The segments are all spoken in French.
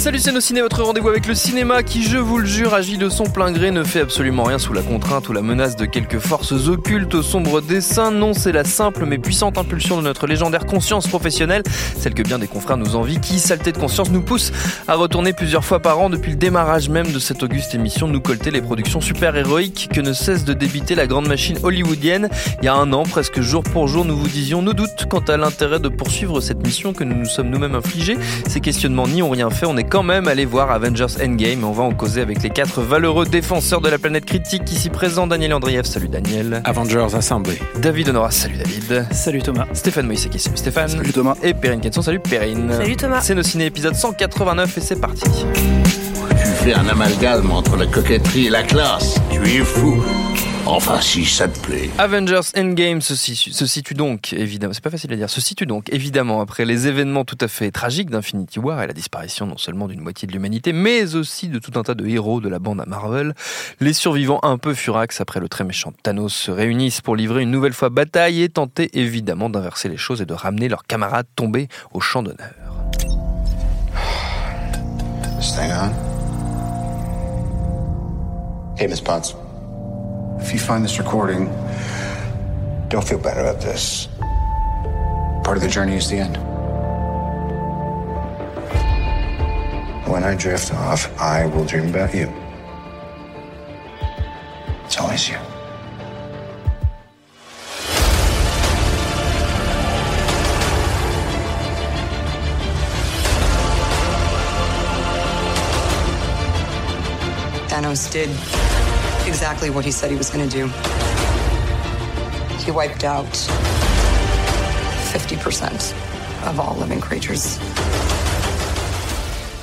Salut c'est nos ciné, votre rendez-vous avec le cinéma qui, je vous le jure, agit de son plein gré, ne fait absolument rien sous la contrainte ou la menace de quelques forces occultes au sombre dessin. Non, c'est la simple mais puissante impulsion de notre légendaire conscience professionnelle, celle que bien des confrères nous envient, qui, saleté de conscience, nous pousse à retourner plusieurs fois par an depuis le démarrage même de cette auguste émission, nous colter les productions super-héroïques que ne cesse de débiter la grande machine hollywoodienne. Il y a un an, presque jour pour jour, nous vous disions nos doutes quant à l'intérêt de poursuivre cette mission que nous nous sommes nous-mêmes infligés. Ces questionnements n'y ont rien fait, on est quand même allé voir Avengers Endgame. On va en causer avec les quatre valeureux défenseurs de la planète critique ici présents. Daniel Andrieff, salut Daniel. Avengers Assemblée. David Honora, salut David. Salut Thomas. Stéphane Moïseki, salut Stéphane. Salut Thomas. Et Perrine Kenson, salut Perrine. Salut Thomas. C'est nos ciné épisode 189 et c'est parti. Tu fais un amalgame entre la coquetterie et la classe. Tu es fou. Enfin, si ça te plaît. Avengers Endgame se situe, se situe donc, évidemment, c'est pas facile à dire, se situe donc évidemment après les événements tout à fait tragiques d'Infinity War et la disparition non seulement d'une moitié de l'humanité, mais aussi de tout un tas de héros de la bande à Marvel. Les survivants un peu furax après le très méchant Thanos se réunissent pour livrer une nouvelle fois bataille et tenter évidemment d'inverser les choses et de ramener leurs camarades tombés au champ d'honneur. This thing on? Hey, Miss Potts. If you find this recording, don't feel bad about this. Part of the journey is the end. When I drift off, I will dream about you. It's always you. Thanos did exactly what he said he was going to do. He wiped out 50% of all living creatures.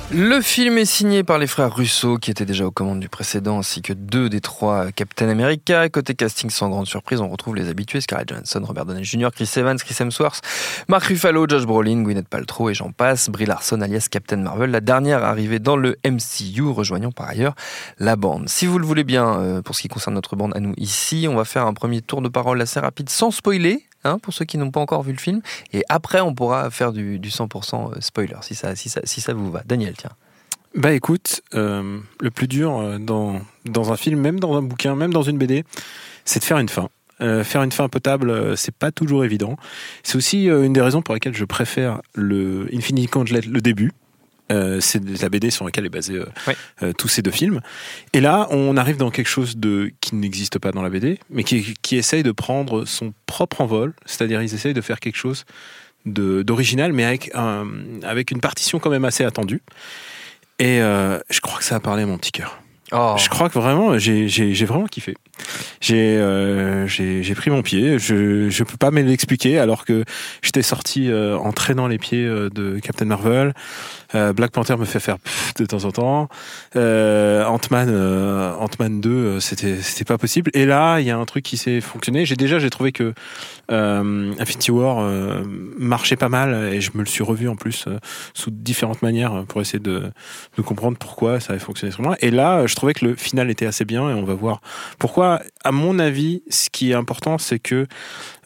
Le film est signé par les frères Russo, qui étaient déjà aux commandes du précédent, ainsi que deux des trois Captain America. Côté casting, sans grande surprise, on retrouve les habitués Scarlett Johansson, Robert Downey Jr., Chris Evans, Chris Hemsworth, Mark Ruffalo, Josh Brolin, Gwyneth Paltrow et j'en passe. Brie Larson, alias Captain Marvel, la dernière arrivée dans le MCU, rejoignant par ailleurs la bande. Si vous le voulez bien, euh, pour ce qui concerne notre bande à nous ici, on va faire un premier tour de parole assez rapide, sans spoiler, hein, pour ceux qui n'ont pas encore vu le film. Et après, on pourra faire du, du 100% spoiler, si ça, si, ça, si ça vous va. Daniel, tiens. Bah écoute, euh, le plus dur euh, dans, dans un film, même dans un bouquin, même dans une BD, c'est de faire une fin. Euh, faire une fin potable, euh, c'est pas toujours évident. C'est aussi euh, une des raisons pour lesquelles je préfère le Infinity Gauntlet, le début. Euh, c'est la BD sur laquelle est basé euh, euh, tous ces deux films. Et là, on arrive dans quelque chose de qui n'existe pas dans la BD, mais qui, qui essaye de prendre son propre envol. C'est-à-dire, ils essayent de faire quelque chose d'original, mais avec, un, avec une partition quand même assez attendue. Et je crois que ça a parlé à mon petit cœur. Oh. Je crois que vraiment, j'ai vraiment kiffé. J'ai euh, pris mon pied. Je je peux pas me l'expliquer alors que j'étais sorti euh, en traînant les pieds de Captain Marvel. Euh, Black Panther me fait faire pff de temps en temps. Euh, Ant-Man euh, Ant-Man 2 euh, c'était c'était pas possible. Et là, il y a un truc qui s'est fonctionné. J'ai déjà j'ai trouvé que euh, Infinity War euh, marchait pas mal et je me le suis revu en plus euh, sous différentes manières pour essayer de de comprendre pourquoi ça avait fonctionné sur moi. Et là, je trouvais que le final était assez bien et on va voir pourquoi. À mon avis, ce qui est important, c'est que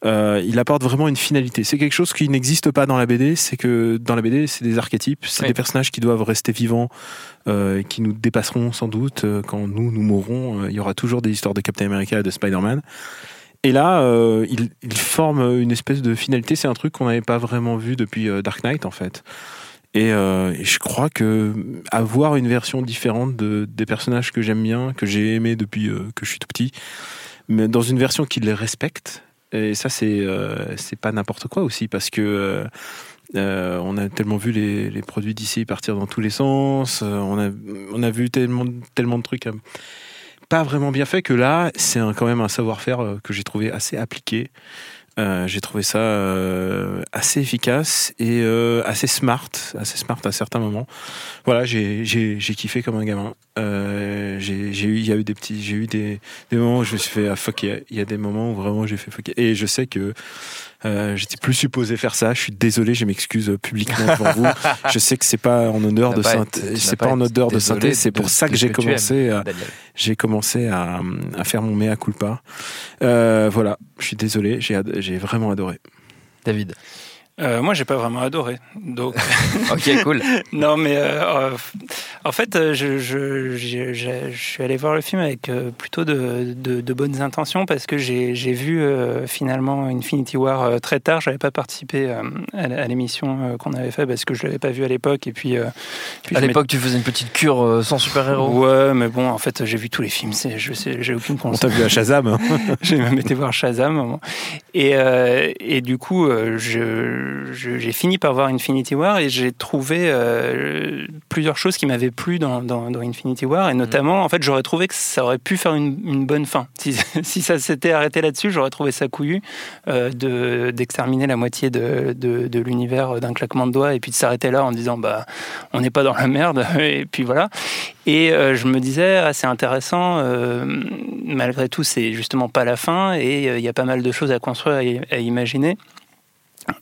euh, il apporte vraiment une finalité. C'est quelque chose qui n'existe pas dans la BD. C'est que dans la BD, c'est des archétypes, c'est Oui. des personnages qui doivent rester vivants, euh, qui nous dépasseront sans doute euh, quand nous nous mourrons. Euh, Il y aura toujours des histoires de Captain America et de Spider-Man. Et là, euh, il, forme une espèce de finalité. C'est un truc qu'on n'avait pas vraiment vu depuis euh, Dark Knight, en fait. Et, euh, et je crois que avoir une version différente de, des personnages que j'aime bien, que j'ai aimé depuis euh, que je suis tout petit, mais dans une version qui les respecte, et ça c'est pas n'importe quoi aussi parce que on a tellement vu les, produits d'ici partir dans tous les sens. On, a, on a vu tellement, tellement de trucs pas vraiment bien faits que là, c'est quand même un savoir-faire euh, que j'ai trouvé assez appliqué. Euh, j'ai trouvé ça euh, assez efficace et assez smart, assez smart à certains moments. Voilà, j'ai kiffé comme un gamin. J'ai eu il y a eu des petits j'ai eu des moments où je me suis fait ah, fuck. Il y a- il y, a des moments où vraiment j'ai fait fuck. Et je sais que euh, j'étais plus supposé faire ça. Je suis désolé, je m'excuse euh, publiquement devant vous. Je sais que c'est pas en Tu de synthé, c'est pas pas en odeur de synthé. C'est pour ça que ce j'ai commencé j'ai commencé à, à faire mon mea culpa. Euh, voilà, je suis désolé, j'ai vraiment adoré. David. Euh, moi, j'ai pas vraiment adoré. Donc, Ok, cool. non, mais euh, euh, en fait, je, suis allé voir le film avec euh, plutôt de, de- de bonnes intentions parce que j'ai vu euh, finalement Infinity War euh, très tard. J'avais pas participé euh, à, l'émission euh, qu'on avait fait parce que je l'avais pas vu à l'époque. Et puis, euh, puis À l'époque, tu faisais une petite cure euh, sans super-héros. Ouais, mais bon, en fait, j'ai vu tous les films. Je sais, j'ai aucune On conscience. t'a vu à Shazam hein J'ai même été voir Shazam. Et, euh, et du coup, euh, je- j'ai fini par voir Infinity War et j'ai trouvé euh, plusieurs choses qui m'avaient plu dans, dans- dans Infinity War. Et notamment, en fait, j'aurais trouvé que ça aurait pu faire une, une bonne fin. Si, si ça s'était arrêté là-dessus, j'aurais trouvé ça couillu euh, de- d'exterminer la moitié de, de- de l'univers d'un claquement de doigts et puis de s'arrêter là en disant bah on n'est pas dans la merde. Et puis voilà. Et euh, je me disais, ah, c'est intéressant, euh, malgré tout, c'est justement pas la fin, et euh, il y a pas mal de choses à construire et à imaginer.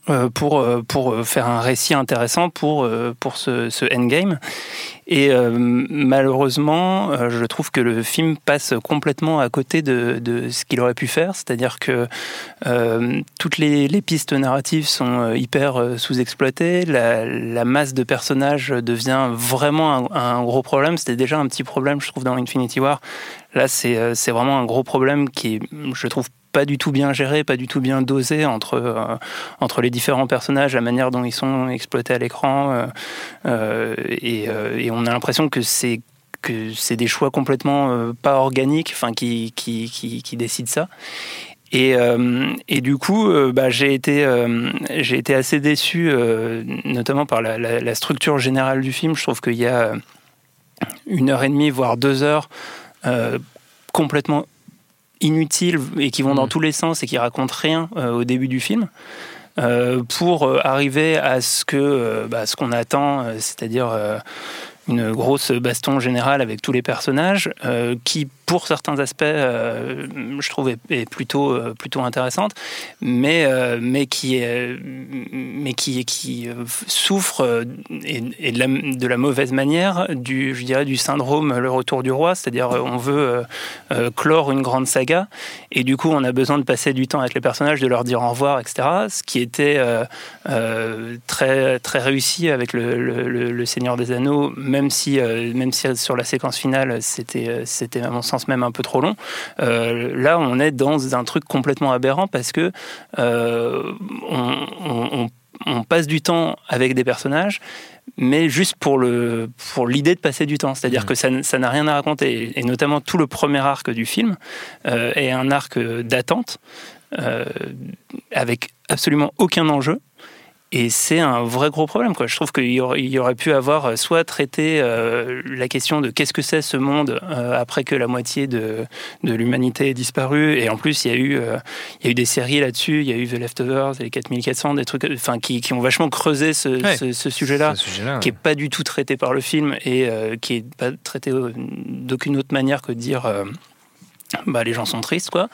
Euh, pour, euh, pour faire un récit intéressant pour, euh, pour ce, ce endgame. Et euh, malheureusement, euh, je trouve que le film passe complètement à côté de, de ce qu'il aurait pu faire. C'est-à-dire que euh, toutes les, les pistes narratives sont euh, hyper euh, sous-exploitées. La, masse de personnages devient vraiment un, un gros problème. C'était déjà un petit problème, je trouve, dans Infinity War. Là, euh, c'est vraiment un gros problème qui, est, je trouve, pas du tout bien géré, pas du tout bien dosé entre, euh, entre les différents personnages, la manière dont ils sont exploités à l'écran. euh, euh, et, on a l'impression que c'est que c'est des choix complètement pas organiques, enfin qui, qui, qui, décident ça. Et, et du coup, bah, j'ai été, j'ai été assez déçu, notamment par la, structure générale du film. Je trouve qu'il y a une heure et demie, voire deux heures, complètement inutiles et qui vont dans tous les sens et qui racontent rien euh, au début du film. euh, pour euh, arriver à ce que bah, ce qu'on attend, c'est-à-dire une grosse baston générale avec tous les personnages, qui pour certains aspects, euh, je trouve est, est plutôt euh, plutôt intéressante, mais euh, mais qui est mais qui qui euh, souffre et, de, la, de la mauvaise manière du je dirais du syndrome le retour du roi, c'est-à-dire on veut clore une grande saga et du coup on a besoin de passer du temps avec les personnages, de leur dire au revoir, etc. Ce qui était très très réussi avec le, le, le- le Seigneur des Anneaux, même si même si sur la séquence finale c'était c'était à mon sens même un peu trop long. Euh, là on est dans un truc complètement aberrant parce que euh, on, on- on- on passe du temps avec des personnages mais juste pour le pour l'idée de passer du temps, c'est-à-dire que ça, n'a rien à raconter, et notamment tout le premier arc du film euh, est un arc d'attente euh, avec absolument aucun enjeu. Et c'est un vrai gros problème. Quoi. Je trouve qu'il y, aurait- il y aurait pu avoir euh, soit traité euh, la question de qu'est-ce que c'est ce monde euh, après que la moitié de, de l'humanité ait disparu. Et en plus, il y a eu, euh, il y a eu des séries là-dessus. Il y a eu The Leftovers, les 4400, des trucs enfin, qui, qui ont vachement creusé ce, Ouais. ce- ce sujet-là qui ouais. est pas du tout traité par le film et euh, qui est pas traité euh, d'aucune autre manière que de dire euh, bah, les gens sont tristes quoi.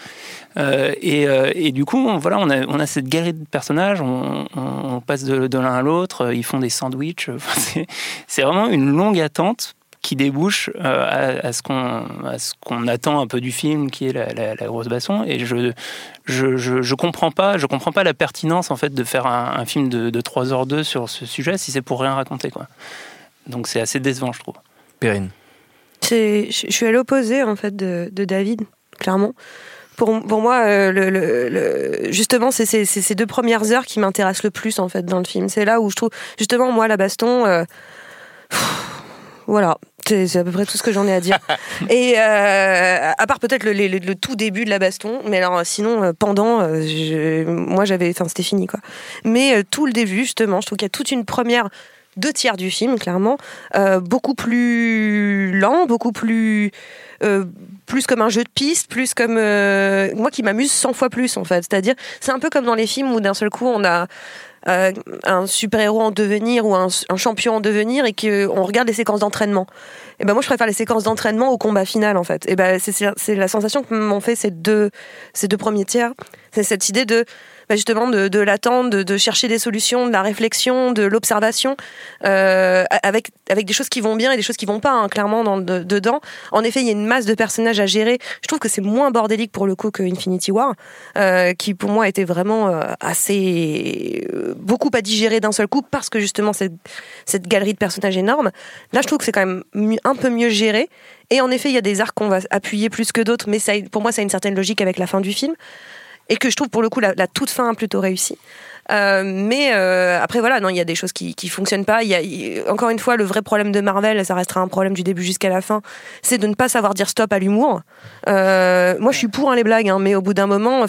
Euh, et, euh, et du coup on, voilà on a, on a cette galerie de personnages on, passe de, l'un à l'autre euh, ils font des sandwichs Enfin, c'est- vraiment une longue attente qui débouche euh, à, à ce qu'on ce attend un peu du film qui est la, la- la grosse basson et je je, je je comprends pas comprends pas la pertinence en fait de faire un, film de, de 3h2 sur ce sujet si c'est pour rien raconter quoi. Donc c'est assez décevant je trouve. Perrine. Je suis à l'opposé en fait de, de David, clairement. Pour, pour moi, euh, le, le- le- justement, c'est ces deux premières heures qui m'intéressent le plus en fait dans le film. C'est là où je trouve, justement, moi, la baston, euh, pff, Voilà, c'est à peu près tout ce que j'en ai à dire. Et euh, à part peut-être le, tout début de la baston, mais alors sinon pendant, je- moi j'avais, enfin c'était fini quoi. Mais tout le début justement, je trouve qu'il y a toute une première deux tiers du film clairement, euh, beaucoup plus lent, beaucoup plus euh, plus comme un jeu de piste, plus comme euh, moi qui m'amuse 100 fois plus en fait. C'est-à-dire, c'est un peu comme dans les films où d'un seul coup on a un super-héros en devenir ou un, champion en devenir et qu'on regarde les séquences d'entraînement. Et ben moi je préfère les séquences d'entraînement au combat final en fait. Et ben c'est la sensation que m'ont fait ces deux ces deux premiers tiers. C'est cette idée de bah, justement de, de l'attente, de, chercher des solutions, de la réflexion, de l'observation, euh, avec avec des choses qui vont bien et des choses qui vont pas hein, clairement dans, de- dedans. En effet, il y a une masse de personnages à gérer. Je trouve que c'est moins bordélique pour le coup que Infinity War, euh, qui pour moi était vraiment euh, assez beaucoup à digérer d'un seul coup parce que justement cette cette galerie de personnages énorme. Là, je trouve que c'est quand même un peu mieux géré. Et en effet, il y a des arcs qu'on va appuyer plus que d'autres, mais ça, pour moi, ça a une certaine logique avec la fin du film et que je trouve pour le coup la, toute fin plutôt réussie. Euh, mais euh, après voilà, non, il y a des choses qui qui fonctionnent pas. Il y a encore une fois le vrai problème de Marvel, ça restera un problème du début jusqu'à la fin, c'est de ne pas savoir dire stop à l'humour. Euh, moi, je suis pour hein, les blagues, hein, mais au bout d'un moment,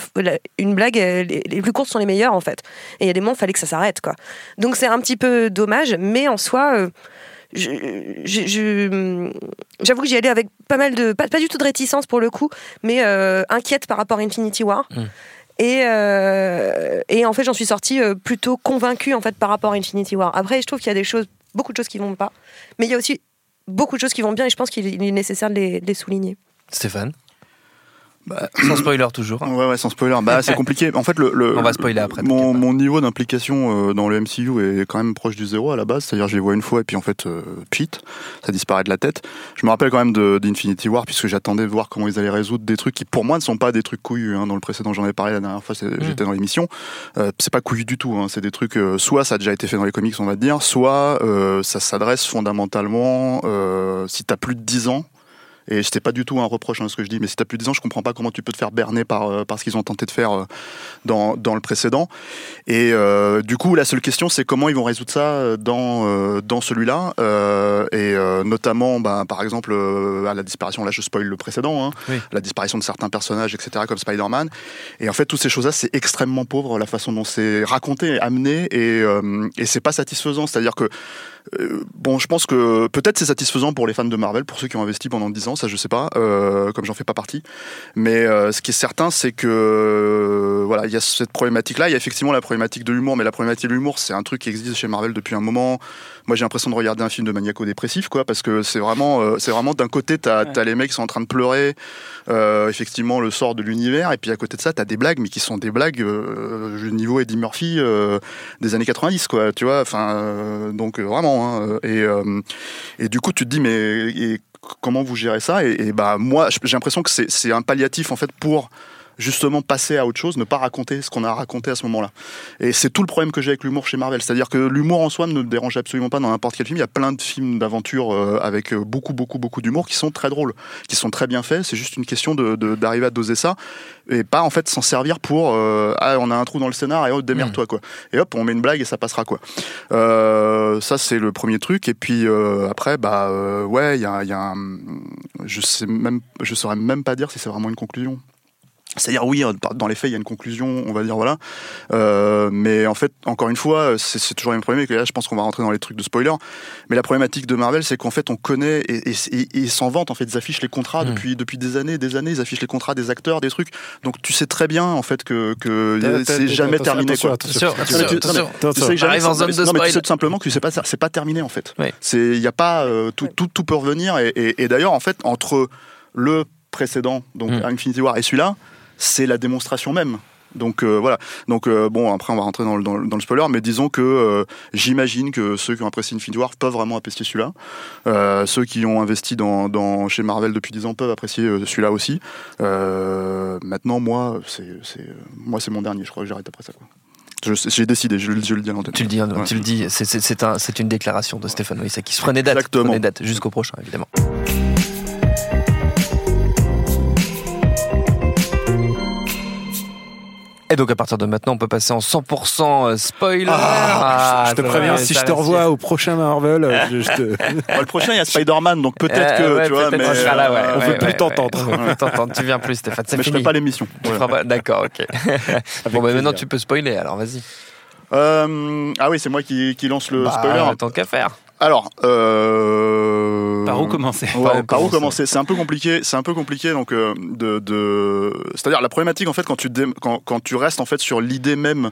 une blague, les, les plus courtes sont les meilleures en fait. Et il y a des moments, il fallait que ça s'arrête quoi. Donc c'est un petit peu dommage, mais en soi. J'avoue que j'y allais avec pas mal de pas, pas du tout de réticence pour le coup mais euh, inquiète par rapport à Infinity War. Mm. et, euh, et en fait j'en suis sortie euh, plutôt convaincue en fait par rapport à Infinity War. Après je trouve qu'il y a des choses beaucoup de choses qui vont pas mais il y a aussi beaucoup de choses qui vont bien et je pense qu'il est nécessaire de les, de les souligner. Stéphane? Bah, Sans spoiler toujours. hein. Ouais, ouais, sans spoiler. Bah, c'est compliqué. En fait, le, le- On va spoiler après, Mon, mon niveau d'implication euh, dans le MCU est quand même proche du zéro à la base. C'est-à-dire, je les vois une fois et puis en fait, euh, pchit, ça disparaît de la tête. Je me rappelle quand même d'Infinity War puisque j'attendais de voir comment ils allaient résoudre des trucs qui, pour moi, ne sont pas des trucs couillus. hein. Dans le précédent, j'en ai parlé la dernière fois, c'est- j'étais dans l'émission. Euh, c'est pas couillu du tout. hein. C'est des trucs, euh, soit ça a déjà été fait dans les comics, on va dire, soit euh, ça s'adresse fondamentalement, euh, si t'as plus de 10 ans, et c'était pas du tout un reproche hein, ce que je dis, mais si t'as plus de 10 ans, je comprends pas comment tu peux te faire berner par, euh, par ce qu'ils ont tenté de faire euh, dans, dans le précédent. Et euh, du coup, la seule question, c'est comment ils vont résoudre ça euh, dans, dans celui-là. Et notamment, bah, par exemple, à la disparition, là je spoil le précédent, hein, Oui. la disparition de certains personnages, etc., comme Spider-Man. Et en fait, toutes ces choses-là, c'est extrêmement pauvre, la façon dont c'est raconté, amené, et, et c'est pas satisfaisant. C'est-à-dire que bon, je pense que peut-être c'est satisfaisant pour les fans de Marvel, pour ceux qui ont investi pendant 10 ans, ça je sais pas, euh, comme j'en fais pas partie. Mais euh, ce qui est certain, c'est que euh, voilà, il y a cette problématique-là. Il y a effectivement la problématique de l'humour, mais la problématique de l'humour, c'est un truc qui existe chez Marvel depuis un moment. Moi, j'ai l'impression de regarder un film de maniaco-dépressif, quoi, parce que c'est vraiment, c'est vraiment d'un côté, t'as as les mecs qui sont en train de pleurer, effectivement, le sort de l'univers, et puis à côté de ça, t'as des blagues, mais qui sont des blagues du niveau Eddie Murphy des années 90, quoi, tu vois. Enfin, donc vraiment. hein, et, et du coup, tu te dis, mais et comment vous gérez ça et, bah moi, j'ai l'impression que c'est un palliatif en fait pour justement passer à autre chose, ne pas raconter ce qu'on a raconté à ce moment-là. Et c'est tout le problème que j'ai avec l'humour chez Marvel. C'est-à-dire que l'humour en soi ne me dérange absolument pas dans n'importe quel film. Il y a plein de films d'aventure euh, avec euh, beaucoup, beaucoup, beaucoup d'humour qui sont très drôles, qui sont très bien faits. C'est juste une question de- de- d'arriver à doser ça et pas en fait s'en servir pour euh, ah on a un trou dans le scénar et oh démerde-toi quoi. Et hop on met une blague et ça passera quoi. Euh, ça c'est le premier truc et puis euh, après bah ouais il y a, y a un, je sais même je saurais même pas dire si c'est vraiment une conclusion. C'est-à-dire oui, dans les faits, il y a une conclusion, on va dire voilà. Euh, mais en fait, encore une fois, c'est toujours le même problème. Et là, je pense qu'on va rentrer dans les trucs de spoiler. Mais la problématique de Marvel, c'est qu'en fait, on connaît et, et- et- et ils s'en vantent. En fait, ils affichent les contrats Mm. depuis depuis des années, des années. Ils affichent les contrats des acteurs, des trucs. Donc tu sais très bien en fait que c'est jamais terminé. tu- sais que On jamais- arrive en zone de non, mais tu spoil. sais tout simplement que c'est pas c'est pas terminé en fait. C'est il y a pas euh, tout, tout tout peut revenir et, d'ailleurs en fait entre le précédent donc Mm. Infinity War et celui-là c'est la démonstration même. Donc euh, voilà. Donc euh, bon, après on va rentrer dans le, dans le, dans le spoiler, mais disons que euh, j'imagine que ceux qui ont apprécié Infinity War peuvent vraiment apprécier celui-là. Ceux qui ont investi dans, dans chez Marvel depuis 10 ans peuvent apprécier celui-là aussi. Maintenant, moi, c'est moi c'est mon dernier. Je crois que j'arrête après ça. quoi. J'ai décidé. Je, le- je le dis à l'antenne. Tu le dis, hein, Ouais. tu le dis. C'est- C'est c'est un- c'est une déclaration de Stéphane Moïse qui se prenait date, Exactement. prenait date jusqu'au prochain, évidemment. Et donc à partir de maintenant, on peut passer en 100% spoiler. Ah, je te ça préviens, si je te revois au prochain Marvel, euh, je, je te... Bon, le prochain, il y a Spider-Man, donc peut-être Euh, que, ouais, tu vois, mais sera là, ouais, euh, on ouais, veut plus ouais, t'entendre. ouais, on veut plus t'entendre. Tu viens plus, Stéphane. C'est mais je fini. ferai pas l'émission. Pas- D'accord, ok. bon, bah, maintenant tu peux spoiler. Alors vas-y. Euh, ah oui, c'est moi qui, qui lance le Bah, spoiler. Tant qu'à faire. Alors, euh... Par où commencer? Ouais, Par où par où commencer? C'est un peu compliqué. C'est un peu compliqué. Donc, euh, de, de... c'est-à-dire la problématique en fait quand tu dé- quand, quand tu restes en fait sur l'idée même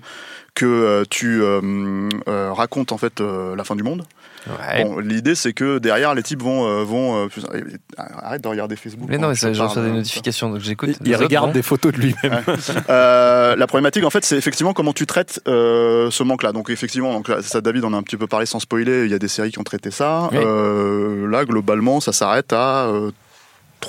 que euh, tu euh, racontes en fait la fin du monde. Ouais. Bon, l'idée c'est que derrière les types vont euh, vont euh, arrête de regarder Facebook. mais non, quand mais ça, reçois des euh, notifications, donc j'écoute. Il autres, regarde des photos de lui-même. Euh, la problématique, en fait, c'est effectivement comment tu traites euh, ce manque-là. Donc, effectivement, donc là, ça, David en a un petit peu parlé sans spoiler. Il y a des séries qui ont traité ça. Oui. Euh, là, globalement, ça s'arrête à euh,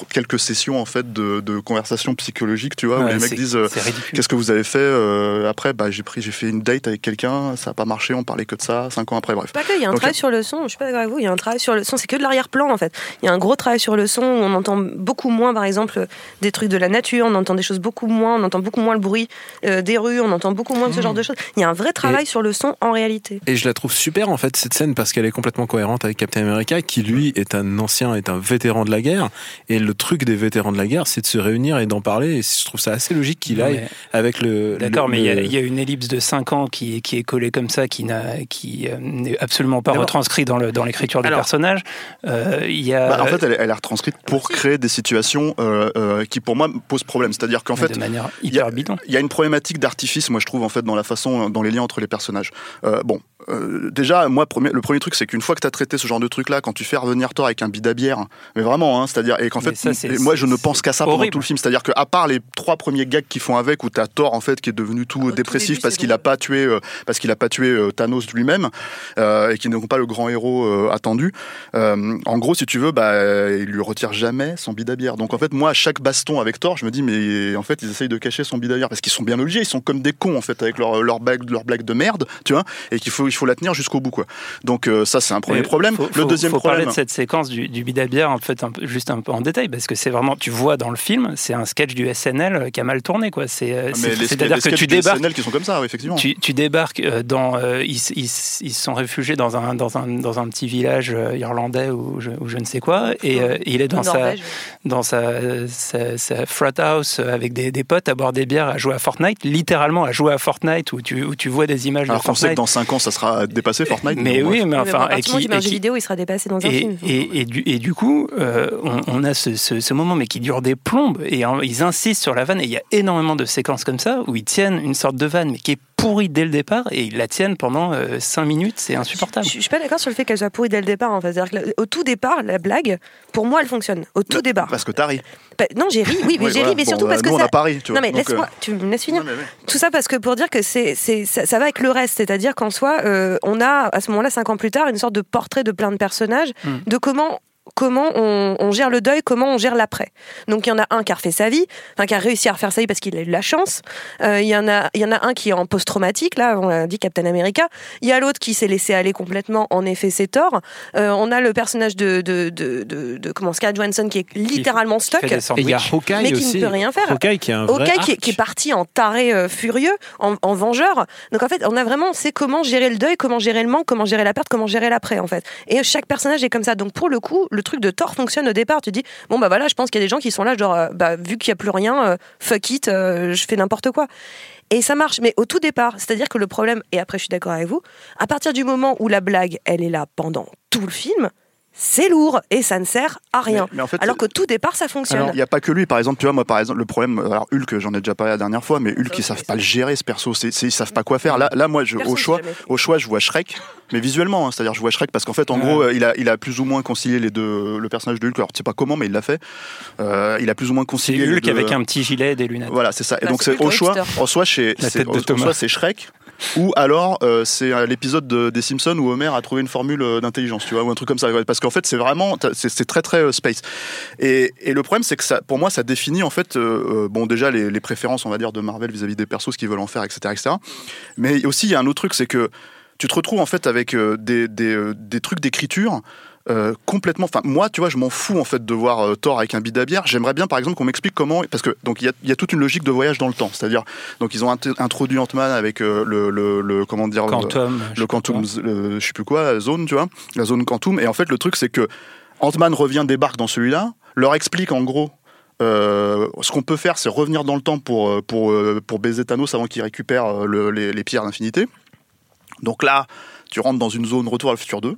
quelques sessions en fait de, de conversation psychologique, tu vois, où les mecs disent euh, qu'est-ce que vous avez fait euh, après Bah, j'ai pris, j'ai fait une date avec quelqu'un, ça a pas marché, on parlait que de ça. Cinq ans après, bref. Pas que, il y a un Donc, travail sur le son, je suis pas d'accord avec vous, il y a un travail sur le son, c'est que de l'arrière-plan en fait. Il y a un gros travail sur le son où on entend beaucoup moins par exemple des trucs de la nature, on entend des choses beaucoup moins, on entend beaucoup moins le bruit euh, des rues, on entend beaucoup moins de ce genre de choses. Il y a un vrai travail sur le son en réalité. Et je la trouve super en fait cette scène parce qu'elle est complètement cohérente avec Captain America qui lui est un ancien, est un vétéran de la guerre. Et le truc des vétérans de la guerre, c'est de se réunir et d'en parler. Et je trouve ça assez logique qu'il aille avec le. D'accord, le- mais il y, a- le- y a une ellipse de 5 ans qui, qui est collée comme ça, qui n'a- qui euh, n'est absolument pas D'abord- retranscrit dans le- dans l'écriture du personnage. Euh, Il y a Bah, en fait, elle, est- elle est retranscrite pour créer des situations euh, euh, qui, pour moi, posent problème. C'est-à-dire qu'en fait, de manière il y a- hyper bidon. Il y a une problématique d'artifice, moi je trouve, en fait, dans la façon, dans les liens entre les personnages. Euh, bon, euh, déjà, moi, premier- le premier truc, c'est qu'une fois que tu as traité ce genre de truc-là, quand tu fais revenir Thor avec un bid à bière, mais vraiment, hein, c'est-à-dire, et qu'en Mais fait, ça, moi, je ne pense qu'à ça pendant horrible. tout le film. C'est-à-dire qu'à part les trois premiers gags qui font avec, où tu as Thor, en fait, qui est devenu tout Au tout dépressif début, parce qu'il a drôle. pas tué, euh, parce qu'il a pas tué euh, Thanos lui-même, euh, et qui n'est pas le grand héros attendu. En gros, si tu veux, bah, il lui retire jamais son bid à bière. Donc, en fait, moi, à chaque baston avec Thor, je me dis, mais en fait, ils essayent de cacher son bid à bière parce qu'ils sont bien obligés. Ils sont comme des cons, en fait, avec leur, leur, blague, leur blague de merde, tu vois, et qu'il faut, il faut la tenir jusqu'au bout, quoi. Donc, ça, c'est un premier Mais problème. faut- le faut- deuxième faut problème. parler de cette séquence du, du bid à bière, en fait, un juste un peu en détail, parce que c'est vraiment, tu vois dans le film, c'est un sketch du SNL qui a mal tourné, quoi. C'est, euh, Ah, c'est- mais les, c'est-à-dire que tu débarques. SNL qui sont comme ça, oui, effectivement. Tu, tu débarques euh, dans. euh, ils, ils- ils se sont réfugiés dans un, dans un, dans un petit village euh, irlandais ou je, ou je ne sais quoi. Et euh, il est dans sa, Norvège. dans sa, sa, sa frat house euh, avec des, des potes à boire des bières, à jouer à Fortnite, littéralement à jouer à Fortnite où tu, où tu vois des images Alors de qu'on sait que Fortnite. dans 5 ans, ça sera dépassé, Fortnite. Mais donc, oui, bref. mais Mais enfin. à et qui- et qui- vidéo, il sera dépassé dans un et, film. et, et du, et du coup, euh, on, on a ce, ce- ce moment, mais qui dure des plombes, et en- ils insistent sur la vanne, et il y a énormément de séquences comme ça, où ils tiennent une sorte de vanne, mais qui est pourrie dès le départ, et ils la tiennent pendant 5 minutes, c'est insupportable. Je, je suis pas d'accord sur le fait qu'elle soit pourrie dès le départ. En fait. C'est-à-dire que au tout départ, la blague, pour moi, elle fonctionne. Au tout départ. Parce que t'as ri. Bah, non, j'ai ri, oui, mais Oui, j'ai voilà. ri, mais Bon, surtout bah, parce que nous, on ça. n'a pas ri, tu vois. non, mais Donc, laisse-moi, euh, tu me laisses finir. Non, mais ouais. Tout ça parce que pour dire que c'est, c'est, ça, ça va avec le reste, c'est-à-dire qu'en soi, euh, on a à ce moment-là, cinq ans plus tard, une sorte de portrait de plein de personnages, Mm. de comment comment on, on gère le deuil, comment on gère l'après. Donc il y en a un qui a refait sa vie, enfin qui a réussi à refaire sa vie parce qu'il a eu la chance. Euh, Il y en a il y en a un qui est en post-traumatique, là on l'a dit Captain America. Il y a l'autre qui s'est laissé aller complètement, en effet c'est tort. Euh, on a le personnage de, de, de, de, de- comment Scarlett Johansson qui est littéralement stuck. Et il y a. Hawkeye Mais qui ne aussi. peut rien faire. Hawkeye qui est un vrai Hawkeye qui, est- arc. qui est parti en taré euh, furieux, en, en vengeur. Donc en fait, on a vraiment, c'est comment gérer le deuil, comment gérer le manque, comment gérer la perte, comment gérer l'après en fait. Et chaque personnage est comme ça. Donc pour le coup, le truc de Thor fonctionne au départ. Tu dis, bon bah voilà, je pense qu'il y a des gens qui sont là, genre, euh, bah vu qu'il n'y a plus rien, euh, fuck it, euh, je fais n'importe quoi. Et ça marche, mais au tout départ, c'est-à-dire que le problème, et après je suis d'accord avec vous, à partir du moment où la blague, elle est là pendant tout le film, c'est lourd et ça ne sert à rien. Mais- mais en fait, alors qu'au tout départ, ça fonctionne. il n'y a pas que lui, par exemple, tu vois, moi, par exemple, le problème, alors Hulk, j'en ai déjà parlé la dernière fois, mais Hulk, ils savent pas le gérer, ce perso, c'est, c'est- ils savent pas quoi faire. Là, là moi, je, au choix, au choix, je vois Shrek, mais visuellement, hein, c'est-à-dire, je vois Shrek parce qu'en fait, en Ouais. gros, euh, il a, il a plus ou moins concilié les deux, le personnage de Hulk, alors, tu sais pas comment, mais il l'a fait. Euh, il a plus ou moins C'est concilié les Hulk deux- avec un petit gilet et des lunettes. Voilà, c'est ça. Et Bah, donc, c'est c'est au choix, en soi, chez, c'est, tête de au- choix, c'est Shrek. Ou alors euh, c'est l'épisode de- des Simpsons où Homer a trouvé une formule euh, d'intelligence, tu vois, ou un truc comme ça. Parce qu'en fait, c'est vraiment, c'est très très euh, space. Et, le problème, c'est que pour moi, ça définit en fait, bon, déjà les, préférences, on va dire, de Marvel vis-à-vis des persos, ce qu'ils veulent en faire, etc., etc. Mais aussi, il y a un autre truc, c'est que tu te retrouves en fait avec des, des, des trucs d'écriture euh, complètement. Enfin, moi, tu vois, je m'en fous en fait de voir euh, Thor avec un bid à bière. J'aimerais bien, par exemple, qu'on m'explique comment, parce que donc il y a, il y a toute une logique de voyage dans le temps. C'est-à-dire, donc ils ont int- introduit Ant-Man avec euh, le, le, le- comment dire, le- Quantum, je le, sais quantum, je sais plus quoi, la zone, tu vois, la zone quantum. Et en fait, le truc, c'est que Ant-Man revient, débarque dans celui-là, leur explique en gros. euh, ce qu'on peut faire, c'est revenir dans le temps pour, pour, pour baiser Thanos avant qu'il récupère le- les, les pierres d'infinité. Donc là, tu rentres dans une zone Retour à le futur 2.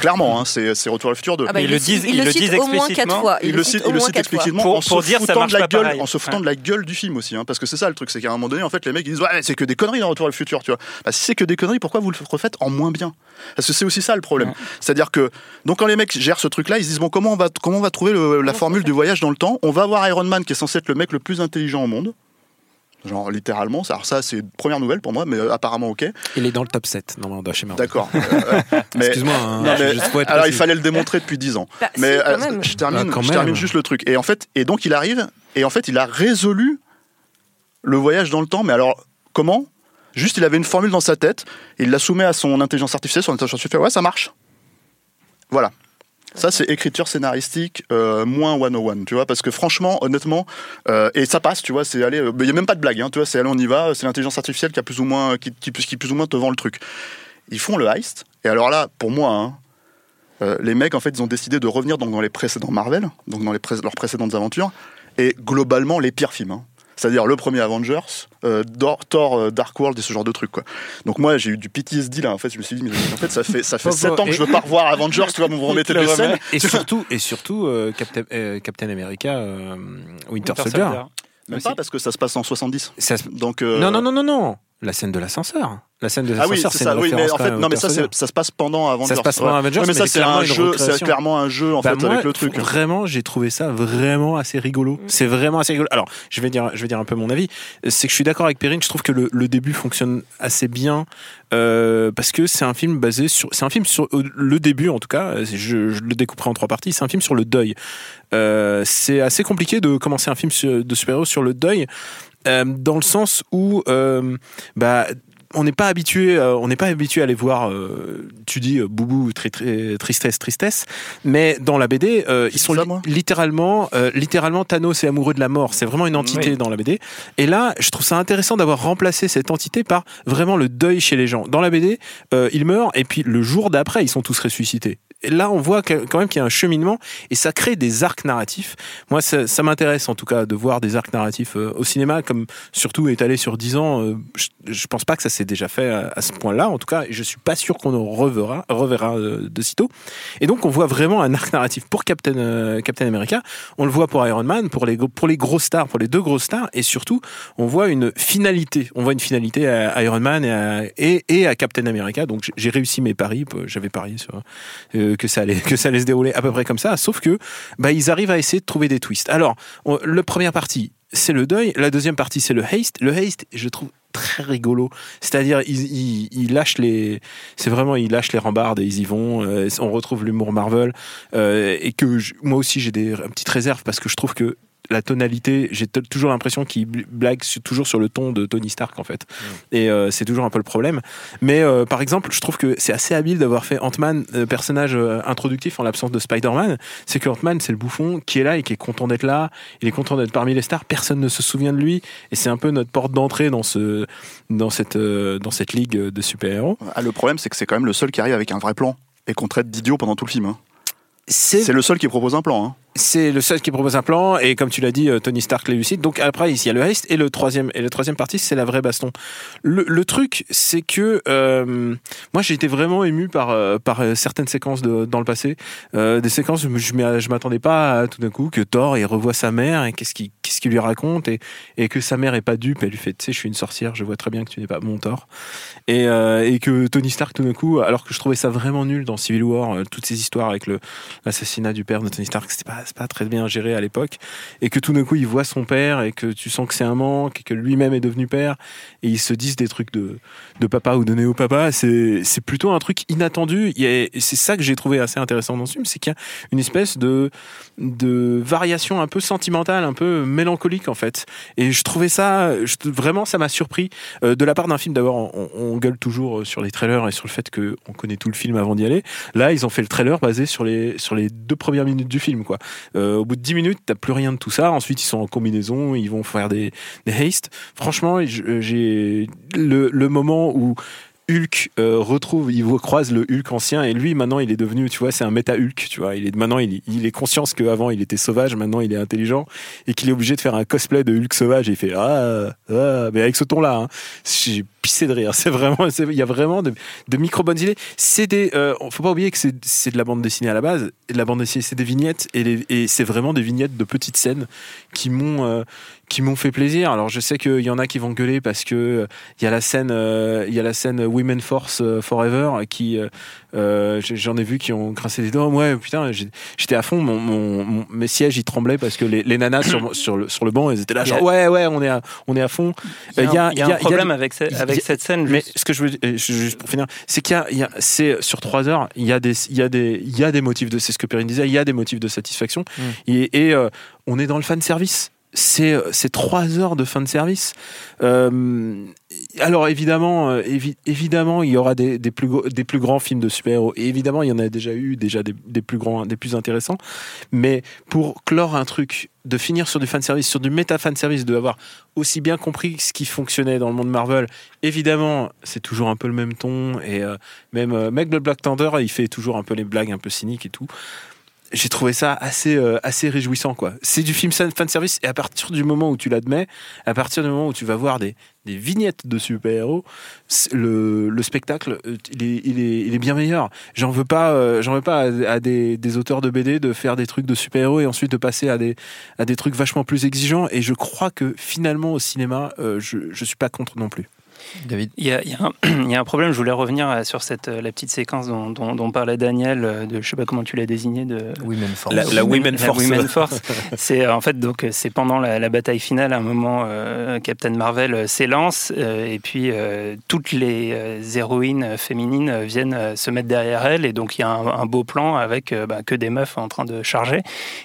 Clairement, hein, c'est c'est Retour à le futur 2. Ah bah, Ils il le disent- cite- ils il le disent au moins quatre explicitement. fois. il le cite, au il le moins cite quatre fois. explicitement Pour- en se pour dire ça foutant marche de la gueule, pareil. en se foutant Ouais. de la gueule du film aussi, hein, parce que c'est ça le truc, c'est qu'à un moment donné, en fait, les mecs ils disent ouais, c'est que des conneries dans Retour à le futur, tu vois. Bah, si c'est que des conneries, pourquoi vous le refaites en moins bien? Parce que c'est aussi ça le problème. Ouais. C'est-à-dire que donc quand les mecs gèrent ce truc-là, ils se disent bon comment on va comment on va trouver le- la formule du voyage dans le temps? On va avoir Iron Man qui est censé être le mec le plus intelligent au monde. Genre littéralement, alors ça c'est une première nouvelle pour moi, mais euh, apparemment ok. Il est dans le top 7 normalement de chez Marvel. D'accord. Euh, mais- Excuse-moi, hein, alors il fallait le démontrer depuis 10 ans. Bah, mais euh, je termine, Bah, quand je termine juste le truc. Et en fait, et donc il arrive et en fait il a résolu le voyage dans le temps. Mais alors comment? Juste il avait une formule dans sa tête, il la soumet à son intelligence artificielle, son intelligence artificielle, ouais ça marche. Voilà. Ça, c'est écriture scénaristique euh, moins 101, tu vois, parce que franchement, honnêtement, euh, et ça passe, tu vois, c'est aller, il n'y a même pas de blague, hein, tu vois, c'est allez, on y va, c'est l'intelligence artificielle qui a plus ou moins, qui, qui, qui plus ou moins te vend le truc. Ils font le heist, et alors là, pour moi, hein, euh, les mecs, en fait, ils ont décidé de revenir donc, dans les précédents Marvel, donc dans leurs précédentes aventures, et globalement, les pires films. hein. C'est-à-dire le premier Avengers, euh, Thor, euh, Dark World et ce genre de trucs. Quoi. Donc moi j'ai eu du PTSD là. En fait je me suis dit mais en fait ça fait ça fait Bon, 7 bon, ans que je veux pas revoir Avengers. Tu vois vous me remettez Le des remets. scènes. Et surtout, et surtout euh, Captain, euh, Captain America euh, Winter, Winter Soldier. Soldier. Même Aussi. pas parce que ça se passe en 70. Ça se- Donc euh, Non, non, non, non, non. La scène de l'ascenseur. La scène de Ah oui, l'ascenseur, c'est ça. une Oui, mais en fait, non, mais ça, ça se passe pendant Avengers. se passe pendant Ouais. Avengers, Ouais, mais mais ça, c'est un jeu. C'est clairement un jeu en Bah, fait moi, avec le truc. Vraiment, j'ai trouvé ça vraiment assez rigolo. C'est vraiment assez rigolo. Alors, je vais dire, je vais dire un peu mon avis. C'est que je suis d'accord avec Perrine. Je trouve que le, le début fonctionne assez bien euh, parce que c'est un film basé sur, c'est un film sur le début en tout cas. Je, je le découperai en trois parties. C'est un film sur le deuil. Euh, c'est assez compliqué de commencer un film sur- de super-héros sur le deuil. Euh, dans le sens où euh, bah on n'est pas habitué, euh, on n'est pas habitué à les voir. euh, tu dis euh, boubou, tri- tri- tristesse, tristesse, mais dans la BD, euh, ils sont ça, li- littéralement, euh, littéralement Thanos est amoureux de la mort. C'est vraiment une entité Oui. dans la BD. Et là, je trouve ça intéressant d'avoir remplacé cette entité par vraiment le deuil chez les gens. Dans la BD, euh, ils meurent et puis le jour d'après, ils sont tous ressuscités. Là, on voit quand même qu'il y a un cheminement et ça crée des arcs narratifs. Moi, ça, m'intéresse en tout cas de voir des arcs narratifs euh, au cinéma, comme surtout étalé sur 10 ans. euh, je, je pense pas que ça s'est déjà fait à, à ce point-là, en tout cas, et je suis pas sûr qu'on en reverra, euh, de sitôt. Et donc, on voit vraiment un arc narratif pour Captain, euh, Captain America. On le voit pour Iron Man, pour les, gros- pour les grosses stars, pour les deux grosses stars, et surtout, on voit une finalité. On voit une finalité à Iron Man et à, Captain America. Donc, j'ai- réussi mes paris. J'avais parié sur euh, que ça allait que ça allait se dérouler à peu près comme ça. Sauf que, bah, ils arrivent à essayer de trouver des twists. Alors, on- la première partie, c'est le deuil. La deuxième partie, c'est le haste. Le haste, je trouve très rigolo. C'est-à-dire, ils, lâchent les, c'est vraiment, ils lâchent les rambardes et ils y vont. Euh, on retrouve l'humour Marvel euh, et que moi aussi j'ai des une petite réserve parce que je trouve que la tonalité, j'ai toujours l'impression qu'ils bl- blaguent sur- toujours sur le ton de Tony Stark en fait. Et euh, c'est toujours un peu le problème. Mais euh, par exemple, je trouve que c'est assez habile d'avoir fait Ant-Man euh, personnage euh, introductif en l'absence de Spider-Man. C'est que Ant-Man, c'est le bouffon qui est là et qui est content d'être là. Il est content d'être parmi les stars. Personne ne se souvient de lui. Et c'est un peu notre porte d'entrée dans ce, dans cette, euh, dans cette ligue de super-héros. Ah, le problème c'est que c'est quand même le seul qui arrive avec un vrai plan et qu'on traite d'idiot pendant tout le film. hein. C'est C'est le seul qui propose un plan. hein. C'est le seul qui propose un plan et comme tu l'as dit euh, Tony Stark l'élucide donc après il y a le heist et le troisième et la troisième partie c'est la vraie baston. Le, le truc c'est que euh, moi j'ai été vraiment ému par euh, par certaines séquences de, dans le passé. Des séquences où je je m'attendais pas tout d'un coup que Thor il revoit sa mère et qu'est-ce qu'il qu'est-ce lui raconte et, et que sa mère est pas dupe. Elle lui fait tu sais je suis une sorcière je vois très bien que tu n'es pas mon Thor. Et, et que Tony Stark tout d'un coup alors que je trouvais ça vraiment nul dans Civil War toutes ces histoires avec le l'assassinat du père de Tony Stark c'était pas c'est pas très bien géré à l'époque, et que tout d'un coup il voit son père et que tu sens que c'est un manque et que lui-même est devenu père et ils se disent des trucs de, de papa ou de néo-papa, c'est c'est plutôt un truc inattendu. C'est ça que j'ai trouvé assez intéressant dans ce film, c'est qu'il y a une espèce de de variation un peu sentimentale, un peu mélancolique en fait. Et je trouvais ça, vraiment, ça m'a surpris Euh, de la part d'un film. D'abord, on, on gueule toujours sur les trailers et sur le fait que on connaît tout le film avant d'y aller. Là, ils ont fait le trailer basé sur les sur les deux premières minutes du film, quoi. Euh, au bout de 10 minutes, t'as plus rien de tout ça. Ensuite, ils sont en combinaison, ils vont faire des, des. Franchement, je- j'ai le, le moment où Hulk euh, retrouve, il croise le Hulk ancien et lui maintenant il est devenu, tu vois, c'est un méta Hulk, tu vois. Il est maintenant il, il est conscience qu'avant il était sauvage, maintenant il est intelligent et qu'il est obligé de faire un cosplay de Hulk sauvage et il fait ah, ah mais avec ce ton là, j'ai pissé de rire. C'est vraiment, il y a vraiment de, micro bonnes idées. C'est des, euh, faut pas oublier que c'est de la bande dessinée à la base. La bande dessinée c'est des vignettes et c'est vraiment des vignettes de petites scènes qui m'ont euh, qui m'ont fait plaisir. Alors je sais qu'il y en a qui vont gueuler parce que euh, il y a la scène, euh, il y a la scène Women Force euh, Forever qui, euh, euh, j'en ai vu qui ont grincé des dents. Ouais, putain, j'étais à fond, mon, mon- mon- mes sièges ils tremblaient parce que les, les nanas sur, sur le sur le banc, elles étaient là genre ouais ouais, on est à, on est à fond. Il y a, Euh, un- il y a un problème avec, ce- il y a- avec cette scène. mais ce que je veux euh, juste pour finir, c'est qu'il y a, il y a- c'est sur trois heures, il y a des, il y a des, il y a des motifs de, c'est ce que Perrine disait, il y a des motifs de satisfaction. Mm. Et, et, euh, on est dans le fan service. C'est, euh, c'est trois heures de fan service. Euh, alors évidemment, euh, évi- évidemment, il y aura des, plus, grands films de super-héros. Évidemment, il y en a déjà eu, déjà des, plus grands, des plus intéressants. Mais pour clore un truc, de finir sur du fan service, sur du méta fan service, de avoir aussi bien compris ce qui fonctionnait dans le monde Marvel. Évidemment, c'est toujours un peu le même ton et même euh, Meg le Black Thunder, il fait toujours un peu les blagues un peu cyniques et tout. J'ai trouvé ça assez euh, assez réjouissant quoi. C'est du film fan service et à partir du moment où tu l'admets, à partir du moment où tu vas voir des, des vignettes de super-héros, le, le spectacle euh, il est, il est, il est bien meilleur. J'en veux pas euh, j'en veux pas à, des, des auteurs de BD de faire des trucs de super-héros et ensuite de passer à des à des trucs vachement plus exigeants et je crois que finalement au cinéma je je suis pas contre non plus. David Il y, a, il y a un, il y a un problème, je voulais revenir sur cette, euh, la petite séquence dont, dont- dont parlait Daniel, euh, de, je sais pas comment tu l'as désigné, de Women Force. La- la Women Force. Women Force. c'est euh, en fait donc c'est pendant la, la bataille finale, à un moment, euh, Captain Marvel s'élance euh, et puis euh, toutes les héroïnes féminines viennent se mettre derrière elle et donc il y a un, un beau plan avec euh, bah, que des meufs en train de charger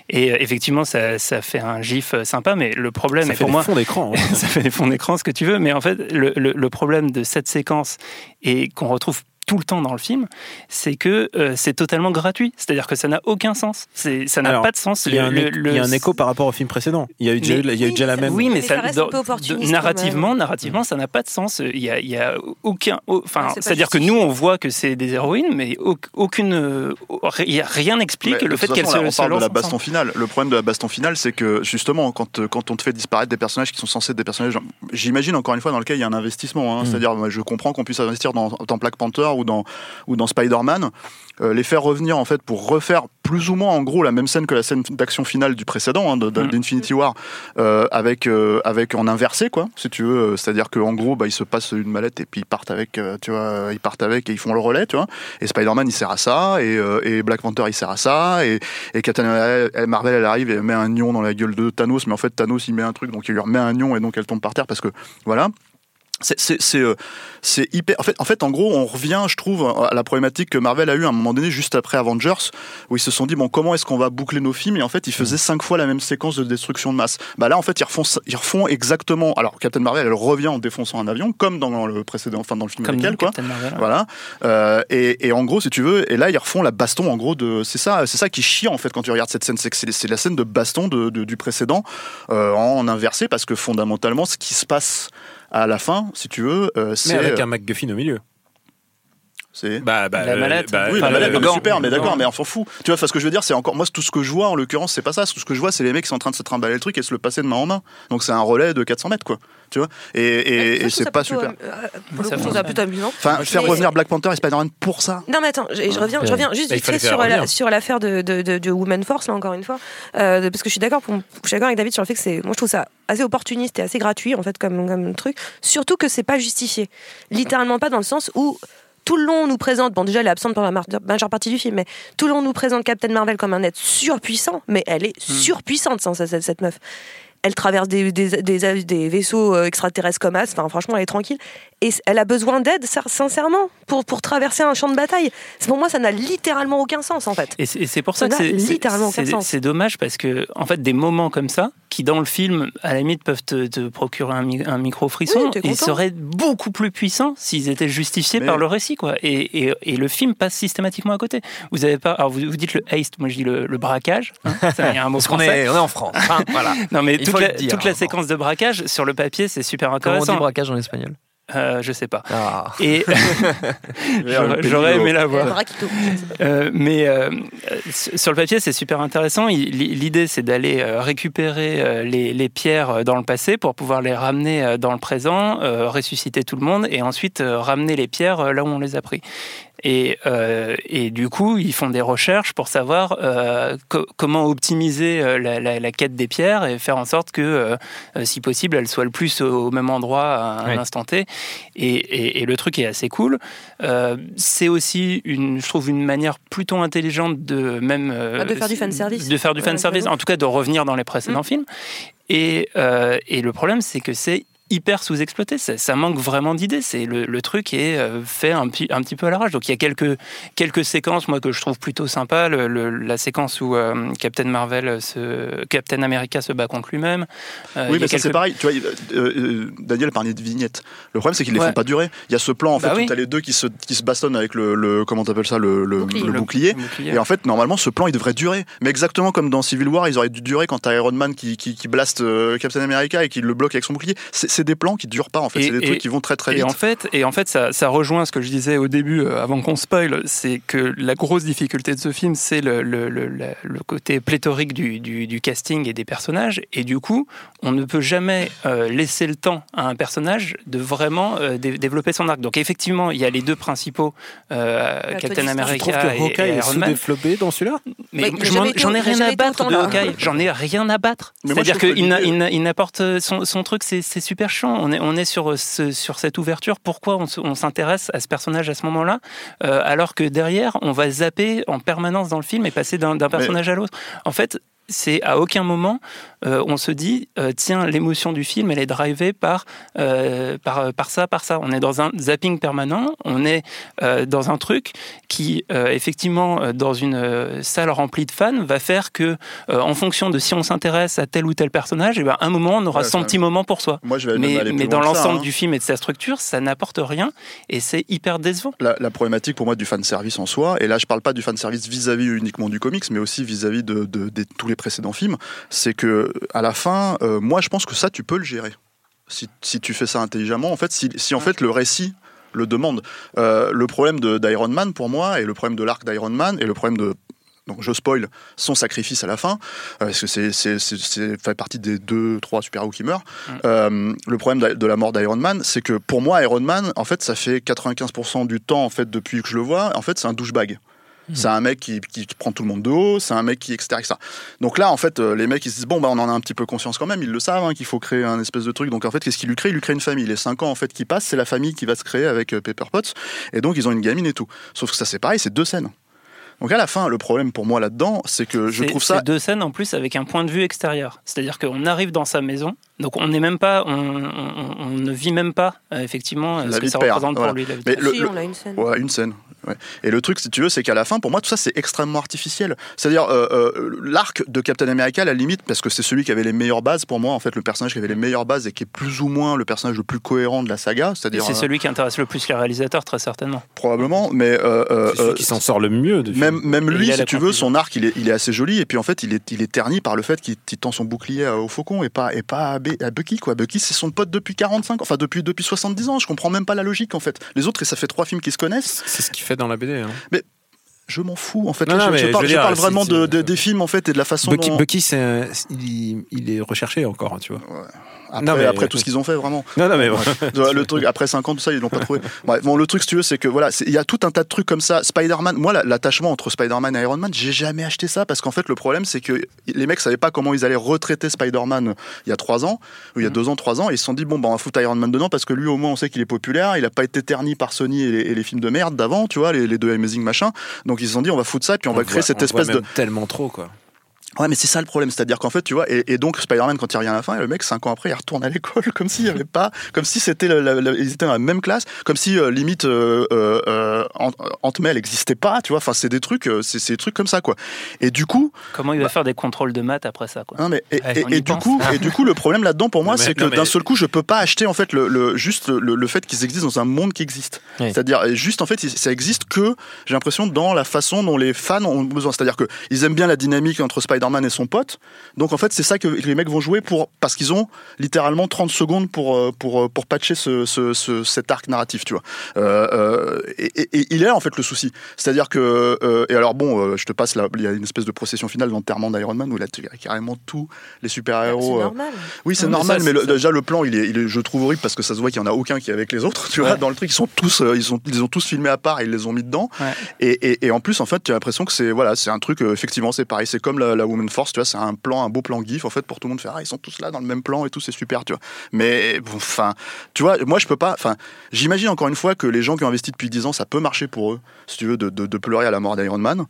et euh, effectivement ça, ça fait un gif sympa, mais le problème Ça est fait pour des moi fonds d'écran. hein. ça fait des fonds d'écran, ce que tu veux, mais en fait, le, le- le problème de cette séquence et qu'on retrouve tout le temps dans le film, c'est que euh, c'est totalement gratuit. C'est-à-dire que ça n'a aucun sens. Ça n'a pas de sens. Il y, a un, Le- é- le- il y a un écho par rapport au film précédent. Il y a eu déjà, Mais- il y a eu déjà la même. Oui, mais, Mais ça, ça reste dans- un peu opportuniste de- narrativement, narrativement, ça n'a pas de sens. Il y a, il y a aucun, au- enfin, c'est-à-dire que nous, on voit que c'est des héroïnes, mais au- aucune, euh, il y a rien n'explique le fait qu'elles se, on se parle de la baston ensemble. finale. Le problème de la baston finale, c'est que justement, quand, euh, quand on te fait disparaître des personnages qui sont censés être des personnages, j'imagine encore une fois dans lequel il y a un investissement. hein. Mm. C'est-à-dire, je comprends qu'on puisse investir dans, dans Black Panther ou dans, ou dans Spider-Man, euh, les faire revenir en fait pour refaire plus ou moins en gros la même scène que la scène d'action finale du précédent, hein, Mm. d'Infinity War, euh, avec, euh, avec en inversé quoi, si tu veux. Euh, C'est-à-dire qu'en gros, bah, ils se passent une mallette et puis ils partent avec, tu vois, ils partent avec et ils font le relais, tu vois. Et Spider-Man il sert à ça, et, et Black Panther il sert à ça, et, et Captain Marvel elle arrive et elle met un nion dans la gueule de Thanos, mais en fait Thanos il met un truc donc il lui remet un nion et donc elle tombe par terre parce que voilà. C'est- C'est c'est, euh, c'est hyper. En fait, en fait, en gros, on revient, je trouve, à la problématique que Marvel a eu à un moment donné, juste après Avengers, où ils se sont dit bon, comment est-ce qu'on va boucler nos films? Et en fait, ils faisaient cinq fois la même séquence de destruction de masse. Bah là, en fait, ils refont, ils refont exactement. Alors, Captain Marvel, elle revient en défonçant un avion, comme dans le précédent, enfin dans le film Comme dit quoi. Captain Marvel. Voilà. Euh, et, et en gros, si tu veux, et là, ils refont la baston, en gros, de. C'est ça, c'est ça qui chie, en fait, quand tu regardes cette scène. C'est que c'est c'est la scène de baston de, de- du précédent euh, en inversé, parce que fondamentalement, ce qui se passe à la fin, si tu veux, euh, Mais c'est. avec un MacGuffin au milieu. C'est. Bah, bah, La euh, mallette. bah, Oui, Enfin, la non, gant. super, mais d'accord, mais on s'en fout. Tu vois, enfin, ce que je veux dire, c'est encore. Moi, tout ce que je vois, en l'occurrence, c'est pas ça. Tout ce que je vois, c'est les mecs qui sont en train de se trimballer le truc et se le passer de main en main. Donc, c'est un relais de 400 mètres, quoi. Tu vois? Et, et, Ouais, et ça, je trouve c'est ça pas super. euh, pour le Ça coup, je trouve fonctionne. ça plutôt amusant. Enfin, faire revenir Black Panther et Spider-Man pour ça. Non, mais attends, je, reviens, je reviens juste Bah, vite fait sur, l'affaire de, Woman Force, là, encore une fois. Euh, parce que je suis d'accord pour- je suis d'accord avec David sur le fait que c'est. Moi, je trouve ça assez opportuniste et assez gratuit, en fait, comme, comme truc. Surtout que c'est pas justifié. Littéralement pas dans le sens où. Tout le long on nous présente, bon déjà elle est absente pendant la majeure partie du film, mais tout le long on nous présente Captain Marvel comme un être surpuissant, mais elle est Hmm. surpuissante sans cette, cette meuf. Elle traverse des, des, des, des vaisseaux euh, extraterrestres comme As, enfin franchement elle est tranquille. Et elle a besoin d'aide, sin- sincèrement, pour, pour traverser un champ de bataille. C'est- Pour moi ça n'a littéralement aucun sens en fait. Et c'est pour ça Ça que c'est- c'est littéralement aucun c'est- sens. c'est dommage parce que en fait des moments comme ça qui dans le film à la limite peuvent te, te procurer un, mi- un micro frisson, Oui, ils seraient beaucoup plus puissants s'ils étaient justifiés Mais- par le récit quoi. Et, et- et le film passe systématiquement à côté. Vous avez pas, alors vous, vous dites le heist, moi je dis le, le braquage. hein, ça, y a un mot Parce qu'on français. est, on est en France. hein, voilà. Non mais Il toute la, dire, toute la hein, séquence de braquage sur le papier c'est super Comment on dit intéressant. braquage en espagnol? Euh, je sais pas. Ah. Et j'aurais aimé la voir. Euh, mais euh, sur le papier, c'est super intéressant. L'idée, c'est d'aller euh, récupérer les, les pierres dans le passé pour pouvoir les ramener dans le présent, euh, ressusciter tout le monde et ensuite euh, ramener les pierres là où on les a pris. Et, euh, et du coup, ils font des recherches pour savoir euh, co- comment optimiser euh, la, la- la quête des pierres et faire en sorte que, si possible, elles soient le plus au même endroit à un instant T. Et, et- et le truc est assez cool. Euh, c'est aussi, une, je trouve, une manière plutôt intelligente de même... euh, Ah, de faire du fanservice. De faire du fanservice, j'avoue. en tout cas de revenir dans les précédents Mm. films. Et, euh, et le problème, c'est que c'est hyper sous-exploité. Ça, ça manque vraiment d'idées. C'est le, le truc est euh, fait un, petit- un petit peu à l'arrache. Donc il y a quelques, quelques séquences, moi, que je trouve plutôt sympa. Le- le- la séquence où euh, Captain Marvel, se, Captain America se bat contre lui-même. Euh, Oui, mais ça c'est quelques- pareil. Tu vois, euh, Daniel parlait de vignettes. Le problème, c'est qu'ils les Ouais. font pas durer. Il y a ce plan en fait Bah où oui. t'as les deux qui se qui se bastonnent avec le, le comment t'appelles ça le, le, Bouclier. bouclier. Et en fait, normalement, ce plan, il devrait durer. Mais exactement comme dans Civil War, ils auraient dû durer quand t'as Iron Man qui, qui, qui blaste Captain America et qui le bloque avec son bouclier. C'est c'est des plans qui durent pas, en fait. C'est des et- trucs qui vont très très et vite. en fait, et en fait ça, ça rejoint ce que je disais au début, euh, avant qu'on spoil, c'est que la grosse difficulté de ce film, c'est le, le, le, le côté pléthorique du, du, du casting et des personnages. Et du coup, on ne peut jamais euh, laisser le temps à un personnage de vraiment euh, dé- développer son arc. Donc effectivement, il y a les deux principaux, euh, Captain Stark. Tu trouves America que et, Hawkeye et est Iron Man. sous-développé dans celui-là? Mais je été- j'en ai rien à battre de. Hawkeye. J'en ai rien à battre. Je C'est-à-dire trouve que qu'il n'a- l'idée- il n'a- il n'apporte son, son truc, c'est c'est chiant. On est, on est sur, ce- sur cette ouverture. Pourquoi on, se- on s'intéresse à ce personnage à ce moment-là, euh, alors que derrière, on va zapper en permanence dans le film et passer d'un d'un personnage à l'autre? En fait, c'est à aucun moment euh, on se dit euh, tiens l'émotion du film elle est drivée par, euh, par par ça par ça. On est dans un zapping permanent on est dans un truc qui effectivement dans une salle remplie de fans va faire que en fonction de si on s'intéresse à tel ou tel personnage et ben à un moment on aura Ouais, son ça- petit moment pour soi. Moi, je vais mais, mais dans l'ensemble hein. du film et de sa structure ça n'apporte rien et c'est hyper décevant. La, la problématique pour moi du fan service en soi, et là je parle pas du fan service vis-à-vis uniquement du comics, mais aussi vis-à-vis de, de- de tous les précédents films, c'est que à la fin, euh, moi je pense que ça tu peux le gérer si, si tu fais ça intelligemment. En fait, si, si en fait le récit le demande, Euh, le problème d'Iron Man pour moi et le problème de l'arc d'Iron Man et le problème de donc je spoil son sacrifice à la fin, euh, parce que c'est, fait partie des deux, trois super-héros qui meurent. Euh, le problème de la mort d'Iron Man, c'est que pour moi, Iron Man, en fait, ça fait 95% du temps, en fait, depuis que je le vois, en fait, c'est un douchebag. C'est un mec qui, qui prend tout le monde de haut, c'est un mec qui, etc., etc. Donc là, en fait, euh, les mecs, ils se disent, bon, bah, on en a un petit peu conscience quand même, ils le savent, hein, qu'il faut créer un espèce de truc. Donc en fait, qu'est-ce qu'il lui crée? Il lui crée une famille. Les 5 ans, en fait, qui passent, c'est la famille qui va se créer avec euh, Pepper Potts. Et donc, ils ont une gamine et tout. Sauf que ça, c'est pareil, c'est deux scènes. Donc à la fin, le problème pour moi là-dedans, c'est que je trouve ça c'est deux scènes en plus avec un point de vue extérieur. C'est-à-dire qu'on arrive dans sa maison, donc on n'est même pas, on, on- on ne vit même pas euh, effectivement euh, La ce que vie ça représente voilà. pour lui. La vie de Mais père. le- Si, le- on a une scène. Ouais, une scène. ouais. Et le truc, si tu veux, c'est qu'à la fin, pour moi, tout ça, c'est extrêmement artificiel. C'est-à-dire, euh, euh, l'arc de Captain America, à la limite, parce que c'est celui qui avait les meilleures bases, pour moi, en fait, le personnage qui avait les meilleures bases et qui est plus ou moins le personnage le plus cohérent de la saga, c'est-à-dire. C'est euh, celui qui intéresse le plus les réalisateurs, très certainement. probablement, mais. euh, euh, C'est celui qui s'en sort le mieux. Du même, film. même Et lui, si tu veux, son arc, il est, il est assez joli, et puis en fait, il est, il est terni par le fait qu'il tend son bouclier au faucon et pas, et pas à, Bucky, quoi. Bucky, c'est son pote depuis 45, enfin, depuis, depuis 70 ans, je comprends même pas la logique, en fait. Les autres, et ça fait trois films qu'ils se connaissent, C'est ce qu'il fait dans la BD. hein. je m'en fous, en fait. Non, Là, non, je, je mais parle, je vraiment de, de- des films, en fait, et de la façon Bucky, dont. Bucky, c'est un- il, il est recherché encore, tu vois. Après, Non, mais- après tout ce qu'ils ont fait, vraiment. Non, non, mais bon. Le truc après 5 ans tout ça ils l'ont pas trouvé Bref, bon le truc si tu veux c'est que voilà il y a tout un tas de trucs comme ça Spider-Man moi la- l'attachement entre Spider-Man et Iron Man j'ai jamais acheté ça parce qu'en fait le problème c'est que les mecs savaient pas comment ils allaient retraiter Spider-Man il y a 3 ans ou il y a 2 ans 3 ans et ils se sont dit bon bah on va foutre Iron Man dedans parce que lui au moins on sait qu'il est populaire il a pas été terni par Sony et les, et les films de merde d'avant tu vois les, les deux Amazing machin donc ils se sont dit on va foutre ça et puis on, va créer voit- cette espèce de tellement trop quoi. Ouais, mais c'est ça le problème, c'est-à-dire qu'en fait, tu vois, et, et donc Spider-Man, quand il revient à la fin, le mec, cinq ans après, il retourne à l'école, comme s'il y avait pas, comme si c'était, ils étaient dans la même classe, comme si euh, limite euh, euh, euh, Ant- Ant-Man elle existait pas, tu vois. Enfin, c'est des trucs, euh, c'est c'est des trucs comme ça, quoi. Et du coup, Comment il va faire des contrôles de maths après ça quoi? Non, mais et, Ouais, et- on et y du coup, et du coup, le problème là-dedans pour moi, c'est que d'un seul coup, je peux pas acheter en fait le, le- juste le, le fait qu'ils existent dans un monde qui existe. Oui. C'est-à-dire juste en fait, ça existe que j'ai l'impression dans la façon dont les fans ont besoin. C'est-à-dire que ils aiment bien la dynamique entre Spider-Man et son pote. Donc en fait, c'est ça que les mecs vont jouer pour parce qu'ils ont littéralement 30 secondes pour euh, pour euh, pour patcher ce, ce- ce- cet arc narratif, tu vois. Euh, euh, et, et- et il est là en fait le souci. C'est-à-dire que euh, et alors bon, euh, je te passe là, il y a une espèce de procession finale l'enterrement d'Iron Man où il a carrément tous les super-héros. C'est euh, normal. oui, c'est mais normal, ça, mais, le- déjà le plan, il est, il est, je trouve horrible parce que ça se voit qu'il y en a aucun qui est avec les autres. Tu vois, Ouais. dans le truc, ils sont tous, euh, ils sont, ils ont tous filmé à part et ils les ont mis dedans. Ouais. Et, et, et en plus, en fait, tu as l'impression que c'est, voilà, c'est un truc. euh, effectivement, c'est pareil. C'est comme la, la Woman Force. Tu vois, c'est un plan, un beau plan gif en fait pour tout le monde faire. Ah, ils sont tous là dans le même plan et tout, c'est super. Tu vois. Mais bon, enfin, tu vois, moi, je peux pas. Enfin, j'imagine encore une fois que les gens qui ont investi depuis 10 ans, ça peut marcher pour eux, si tu veux, de, de, de pleurer à la mort d'Iron Man.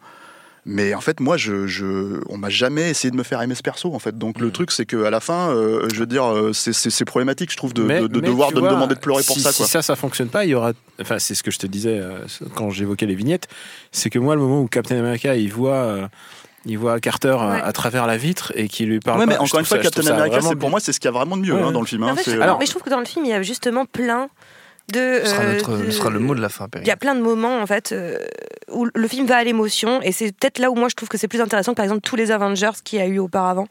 Mais en fait, moi, je, je, on m'a jamais essayé de me faire aimer ce perso, en fait. Donc le truc, c'est qu'à la fin, euh, je veux dire, euh, c'est- problématique, je trouve, de, Mais- de, de mais devoir de me demander de pleurer pour si, ça, si quoi. ça, ça fonctionne pas, il y aura. Enfin, c'est ce que je te disais euh, quand j'évoquais les vignettes. C'est que moi, le moment où Captain America, il voit. euh, il voit Carter euh, Ouais. à travers la vitre et qui lui parle. Ouais, mais pas. Je encore une fois, ça- Captain America, c'est pour moi, c'est ce qu'il y a vraiment de mieux Ouais, hein, dans le film. Mais hein, en fait, c'est- je- Alors- mais je trouve que dans le film, il y a justement plein de. Ce sera, euh, notre, de- ce sera le mot de la fin. Il y a plein de moments en fait euh, où le film va à l'émotion et c'est peut-être là où moi je trouve que c'est plus intéressant que par exemple tous les Avengers qu'il y a eu auparavant.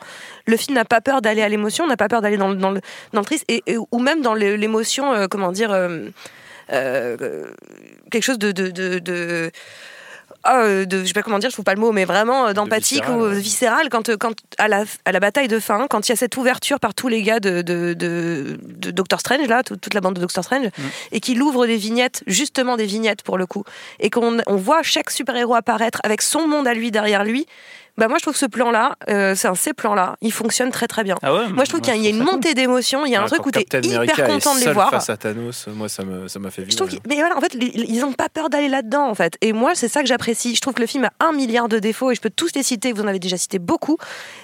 Le film n'a pas peur d'aller à l'émotion, n'a pas peur d'aller dans, le- dans le dans le triste et, et- ou même dans l'émotion euh, comment dire euh, euh, quelque chose de de, de, de euh, de- je sais pas comment dire, je trouve pas le mot, mais vraiment euh, d'empathique ou ouais. viscéral quand, euh, quand à, la, à la bataille de fin, quand il y a cette ouverture par tous les gars de, de, de, de Doctor Strange, là, tout- toute la bande de Doctor Strange, et qu'il ouvre des vignettes, justement des vignettes pour le coup, et qu'on on voit chaque super-héros apparaître avec son monde à lui derrière lui. Bah moi je trouve que ce plan-là, euh, c'est un ces plans-là, il fonctionne très très bien. Ah ouais, Moi je trouve qu'il y a- une montée d'émotion, il y a un truc où tu es Captain hyper America content de les voir. face à Thanos, moi, ça me- ça m'a fait Je vivre. trouve qu'ils- mais voilà, en fait, ils n'ont pas peur d'aller là-dedans, en fait. Et moi, c'est ça que j'apprécie. Je trouve que le film a un milliard de défauts et je peux tous les citer. Vous en avez déjà cité beaucoup,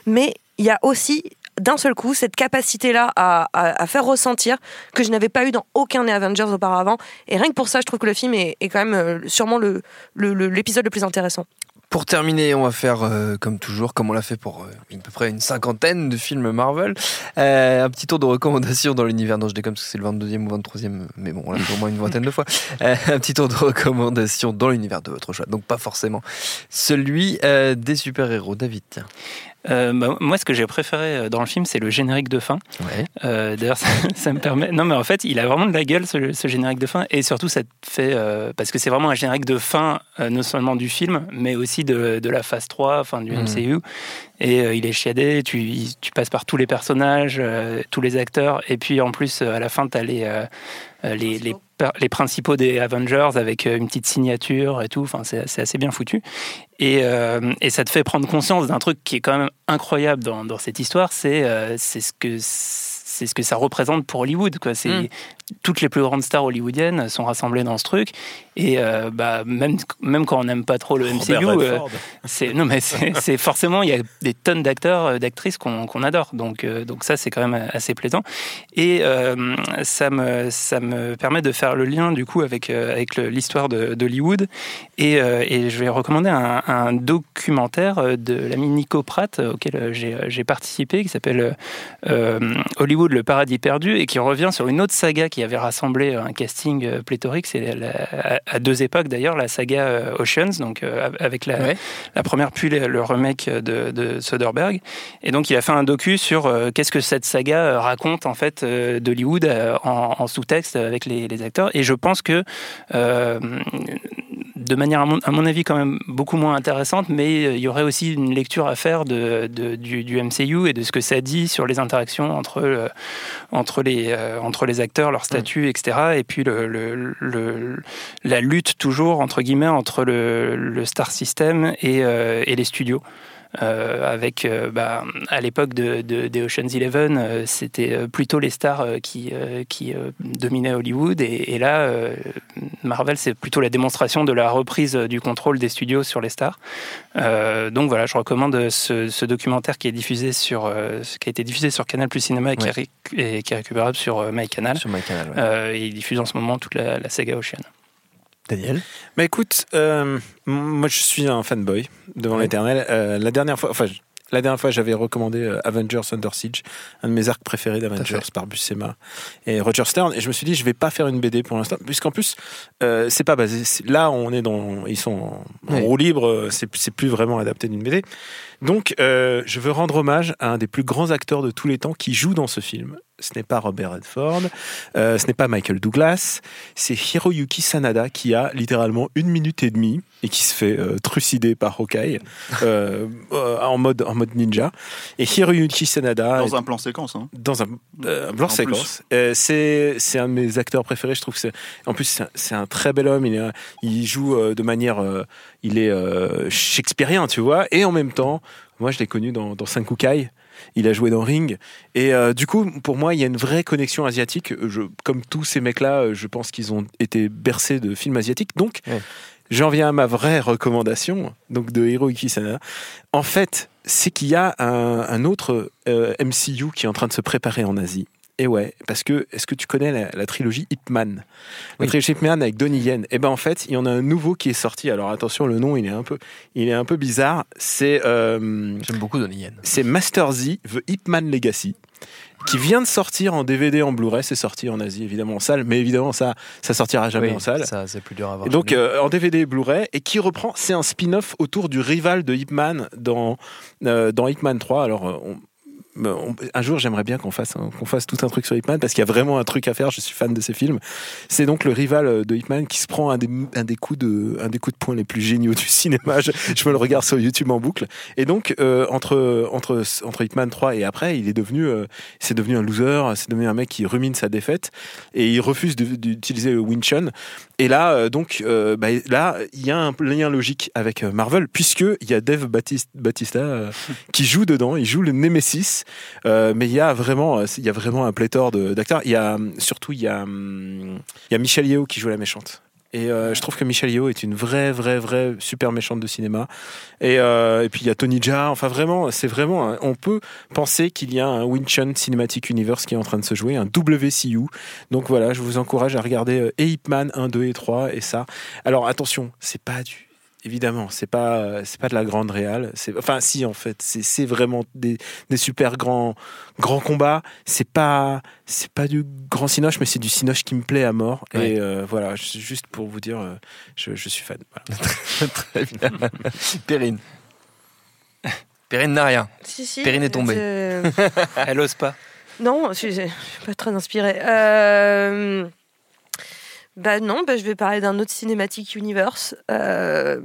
mais il y a aussi d'un seul coup cette capacité-là à, à- à faire ressentir que je n'avais pas eu dans aucun des Avengers auparavant. Et rien que pour ça, je trouve que le film est, est quand même euh, sûrement le- le- le- l'épisode le plus intéressant. Pour terminer, on va faire euh, comme toujours, comme on l'a fait pour euh, à peu près une cinquantaine de films Marvel, euh, un petit tour de recommandations dans l'univers. Non, je déconne parce que c'est le 22e ou 23e, mais bon, on l'a fait au moins une vingtaine de fois. Euh, un petit tour de recommandations dans l'univers de votre choix. Donc pas forcément celui euh, des super-héros. David. Euh, bah, moi, ce que j'ai préféré euh, dans le film, c'est le générique de fin. Ouais. Euh, D'ailleurs, ça, ça me permet. Non, mais en fait, il a vraiment de la gueule ce, ce générique de fin, et surtout, ça te fait euh, parce que c'est vraiment un générique de fin, non seulement du film, mais aussi de, de la phase 3, enfin du. MCU. Et euh, il est chiadé. Tu, il- tu passes par tous les personnages, euh, tous les acteurs, et puis en plus, euh, à la fin, tu as les, les, les, per- les principaux des Avengers avec euh, une petite signature et tout. Enfin, c'est c'est assez bien foutu. Et, euh, et ça te fait prendre conscience d'un truc qui est quand même incroyable dans, dans cette histoire, c'est euh, c'est ce que c'est ce que ça représente pour Hollywood. Quoi. C'est Mm. Toutes les plus grandes stars hollywoodiennes sont rassemblées dans ce truc. Et euh, bah, même même quand on n'aime pas trop le MCU, euh, c'est non mais c'est c'est forcément il y a des tonnes d'acteurs euh, d'actrices qu'on adore. Donc euh, donc ça c'est quand même assez plaisant. Et ça me ça me permet de faire le lien du coup avec avec l'histoire d'Hollywood. Et, et je vais recommander un, un documentaire de l'ami Nico Pratt auquel j'ai participé qui s'appelle Hollywood le paradis perdu et qui revient sur une autre saga qui qui avait rassemblé un casting euh, pléthorique. C'est à, deux époques d'ailleurs, la saga euh, Oceans, donc euh, avec la, Ouais. la première puis le, remake de, de Soderbergh. Et donc il a fait un docu sur euh, qu'est-ce que cette saga euh, raconte en fait euh, d'Hollywood euh, en, en sous-texte avec les, les acteurs. Et je pense que euh, de manière à mon, à mon avis quand même beaucoup moins intéressante, mais euh, il y aurait aussi une lecture à faire de, de- du, du MCU et de ce que ça dit sur les interactions entre, euh, entre, les, euh, entre les acteurs, leur statut, etc. Et puis le, le- le- la lutte toujours, entre guillemets, entre le, star system et, et les studios. Euh, avec, euh, bah, à l'époque de, de- des Ocean's Eleven, euh, c'était plutôt les stars qui, qui dominaient Hollywood. Et, et là, Marvel, c'est plutôt la démonstration de la reprise du contrôle des studios sur les stars. Donc voilà, je recommande ce, ce documentaire qui est diffusé sur, qui a été diffusé sur Canal Plus Cinéma et, qui, est ré- et qui est récupérable sur MyCanal. Sur MyCanal, ouais. Euh, et il diffuse en ce moment toute la, la saga Ocean. Daniel Bah écoute, euh, moi je suis un fanboy devant l'éternel. Euh, la dernière fois, enfin, la dernière fois j'avais recommandé euh, Avengers Under Siege, un de mes arcs préférés d'Avengers par Buscema et Roger Stern, et je me suis dit je vais pas faire une BD pour l'instant, puisqu'en plus euh, c'est pas basé. Là on est dans, ils sont en, en Ouais. roue libre, c'est c'est plus vraiment adapté d'une BD. Donc je veux rendre hommage à un des plus grands acteurs de tous les temps qui joue dans ce film. Ce n'est pas Robert Redford, euh, ce n'est pas Michael Douglas, c'est Hiroyuki Sanada qui a littéralement une minute et demie et qui se fait euh, trucider par Hawkeye euh, en, mode, en mode ninja. Et Hiroyuki Sanada. Dans un plan séquence. Hein. Dans un, un plan En séquence. C'est un de mes acteurs préférés. Je trouve que c'est. En plus, c'est un, très bel homme. Il, est, il joue de manière. il est shakespearien, tu vois. Et en même temps, moi, je l'ai connu dans, dans Senkukai. Il a joué dans Ring. Et euh, du coup, pour moi, il y a une vraie connexion asiatique. Je, comme tous ces mecs-là, euh, je pense qu'ils ont été bercés de films asiatiques. Donc, j'en viens à ma vraie recommandation, donc de Hiroyuki Sanada. En fait, c'est qu'il y a un, un autre euh, MCU qui est en train de se préparer en Asie. Et ouais, parce que est-ce que tu connais la, la trilogie Ip Man La trilogie Ip Man avec Donnie Yen. Et ben en fait, il y en a un nouveau qui est sorti. Alors attention, le nom il est un peu, il est un peu bizarre. C'est euh, j'aime beaucoup Donnie Yen. C'est Master Z, The Ip Man Legacy qui vient de sortir en DVD en Blu-ray, c'est sorti en Asie évidemment en salle, mais évidemment ça ça sortira jamais Oui, en salle. Ça, c'est plus dur à voir. Et donc euh, en DVD et Blu-ray et qui reprend, c'est un spin-off autour du rival de Ip Man dans euh, dans Ip Man 3. Alors euh, on- un jour, j'aimerais bien qu'on fasse, fasse tout un truc sur Ip Man parce qu'il y a vraiment un truc à faire. Je suis fan de ces films. C'est donc le rival euh, de Ip Man qui se prend un des, un des coups de, un des coups de poing les plus géniaux du cinéma. Je, me le regarde sur YouTube en boucle. Et donc euh, entre entre entre Ip Man 3 et après, il est devenu, euh, c'est devenu un loser. C'est devenu un mec qui rumine sa défaite et il refuse d'utiliser le Wing Chun. Et là, donc, bah, là, il y a un lien logique avec Marvel, puisque il y a Dave Batista, qui joue dedans. Il joue le Nemesis, Euh, mais il y a vraiment, euh, il y a vraiment un pléthore d'acteurs. Il y a surtout, il y a, hum, il y a Michelle Yeoh qui joue la méchante. Et euh, je trouve que Michelle Yeoh est une vraie, vraie, vraie super méchante de cinéma. Et, et puis il y a Tony Jaa. Enfin vraiment, c'est vraiment. on peut penser qu'il y a un Wing Chun Cinematic Universe qui est en train de se jouer, un WCU. Donc voilà, je vous encourage à regarder euh, Man 1, 2 et 3 et ça. Alors attention, c'est pas du évidemment, c'est pas c'est pas de la grande réale, c'est enfin si en fait, c'est vraiment des, des super grands grands combats, c'est pas c'est pas du grand cinoche mais c'est du cinoche qui me plaît à mort Ouais. et euh, voilà, juste pour vous dire euh, je, je suis fan. Voilà. Très bien. Perrine. Perrine n'a rien. Si, si, Perrine est tombée. euh, Elle ose pas. Non, je suis, je suis pas très inspirée. Euh, Bah non, bah, je vais parler d'un autre cinématique universe. euh,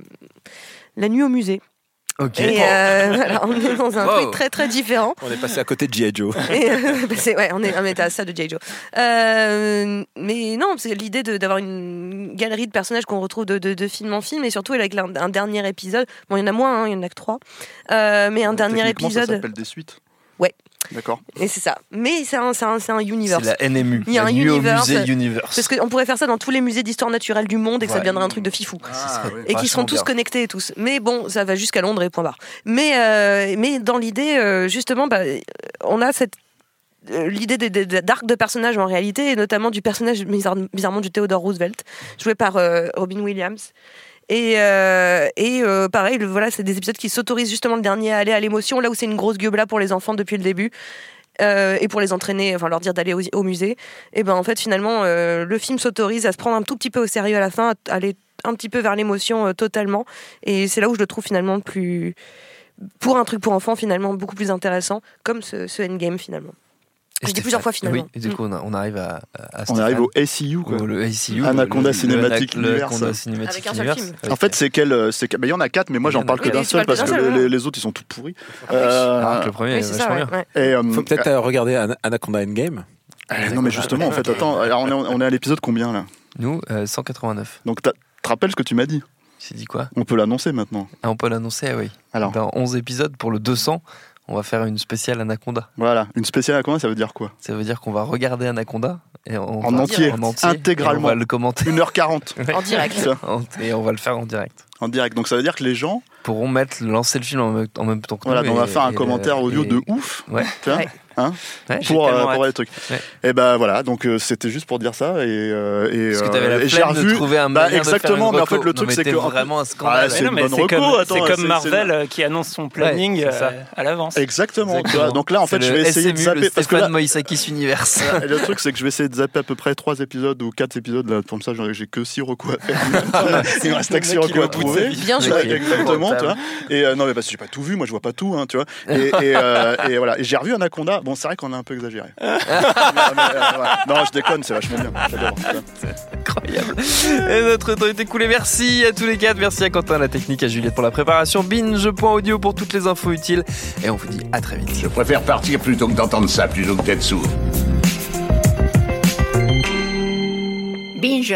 La nuit au musée. Ok. Et euh, voilà, on est dans un Wow. truc très très différent. On est passé à côté de G.I. Joe. Et, euh, bah, c'est- ouais, on est, on est à ça de J. Joe. Euh, mais non, c'est l'idée de- d'avoir une galerie de personnages qu'on retrouve de, de- de film en film, et surtout avec un, un dernier épisode. Bon, il y en a moins, hein, il y en a que trois. Mais un dernier Techniquement, Ça épisode. s'appelle des suites. D'accord. Et c'est ça. Mais c'est un, c'est un, c'est un universe. C'est la NMU. Il y a un universe. musée Universe. Parce qu'on pourrait faire ça dans tous les musées d'histoire naturelle du monde et que ça deviendrait un truc de fifou. Ah. Et qui seront tous bien. connectés et tous. Mais bon, ça va jusqu'à Londres et point barre. Mais, euh, mais dans l'idée, euh, justement, bah, on a cette euh, l'idée d'arc de personnages en réalité, et notamment du personnage bizarre- bizarrement du Theodore Roosevelt, joué par euh, Robin Williams. Et, euh, euh, pareil, voilà, c'est des épisodes qui s'autorisent justement le dernier à aller à l'émotion, là où c'est une grosse gueule pour les enfants depuis le début. euh, et pour les entraîner, enfin leur dire d'aller au, musée. Et ben en fait finalement le film s'autorise à se prendre un tout petit peu au sérieux à la fin, à aller un petit peu vers l'émotion totalement. Et c'est là où je le trouve finalement plus pour un truc pour enfants finalement beaucoup plus intéressant, comme ce Endgame finalement. Je dis plusieurs fois finalement. Oui, et du coup, on, a- on arrive à, à On arrive au SEU, quoi. Le SCU, Anaconda le- le- Cinematic le Universe. Anaconda Cinematic Avec un seul Universe. film. Avec- En fait, c'est quel euh, bah, Il y en a quatre, mais moi j'en parle que d'un seul parce que seul, les, autres ils sont tout pourris. Ah. Euh, que le premier Oui, c'est ça, bien. ouais. et, euh, Faut peut-être euh, regarder Ana- Anaconda Endgame. euh, non mais justement en fait attends alors on est, on est à l'épisode combien là? Nous, euh, 189. Donc tu te rappelles ce que tu m'as dit? J'ai dit quoi? On peut l'annoncer maintenant. Ah, On peut l'annoncer, ah oui. Alors Dans 11 épisodes, pour le 200, on va faire une spéciale Anaconda. voilà, une spéciale Anaconda ça veut dire quoi? Ça veut dire qu'on va regarder Anaconda et on En va- entier, en entier, intégralement. et on va le commenter 1h40 En direct. Et on va le faire en direct. en direct. Donc ça veut dire que les gens, Pourront mettre, lancer le film en même, en même temps que voilà, nous. on va faire un commentaire le- audio et- de ouf. Ouais. Hein, Ouais. Pour, euh, pour voir les trucs. Ouais. Et ben voilà, donc euh, c'était juste pour dire ça et euh, et, Parce que euh, t'avais la et j'ai de revu. trouver un Bah, de exactement, une mais en fait le truc c'est que vraiment un Ah, scandale. bonne c'est comme, comme Marvel euh, qui annonce son planning Ouais, euh, à l'avance. Exactement. Exactement. Donc là, en fait, je vais essayer de SMU, le zapper parce que là, Moïsakis Universe. Et le truc, c'est que je vais essayer de zapper à peu près 3 épisodes ou 4 épisodes. Là, comme ça, j'ai que 6 recours à faire. Il me reste que 6 recours à trouver. Bien joué. Exactement, tu vois. Et non, mais parce que j'ai pas tout vu, moi je vois pas tout, hein, tu vois. Et, voilà. Et j'ai revu Anaconda. Bon, c'est vrai qu'on a un peu exagéré. non, mais, euh. Non, je déconne, c'est vachement bien. J'adore. Incroyable. Et notre temps est écoulé. Merci à tous les quatre. Merci à Quentin, la technique, à Juliette pour la préparation. Binge.audio pour toutes les infos utiles. Et on vous dit à très vite. Je préfère partir plutôt que d'entendre ça, plutôt que d'être sourd. Binge.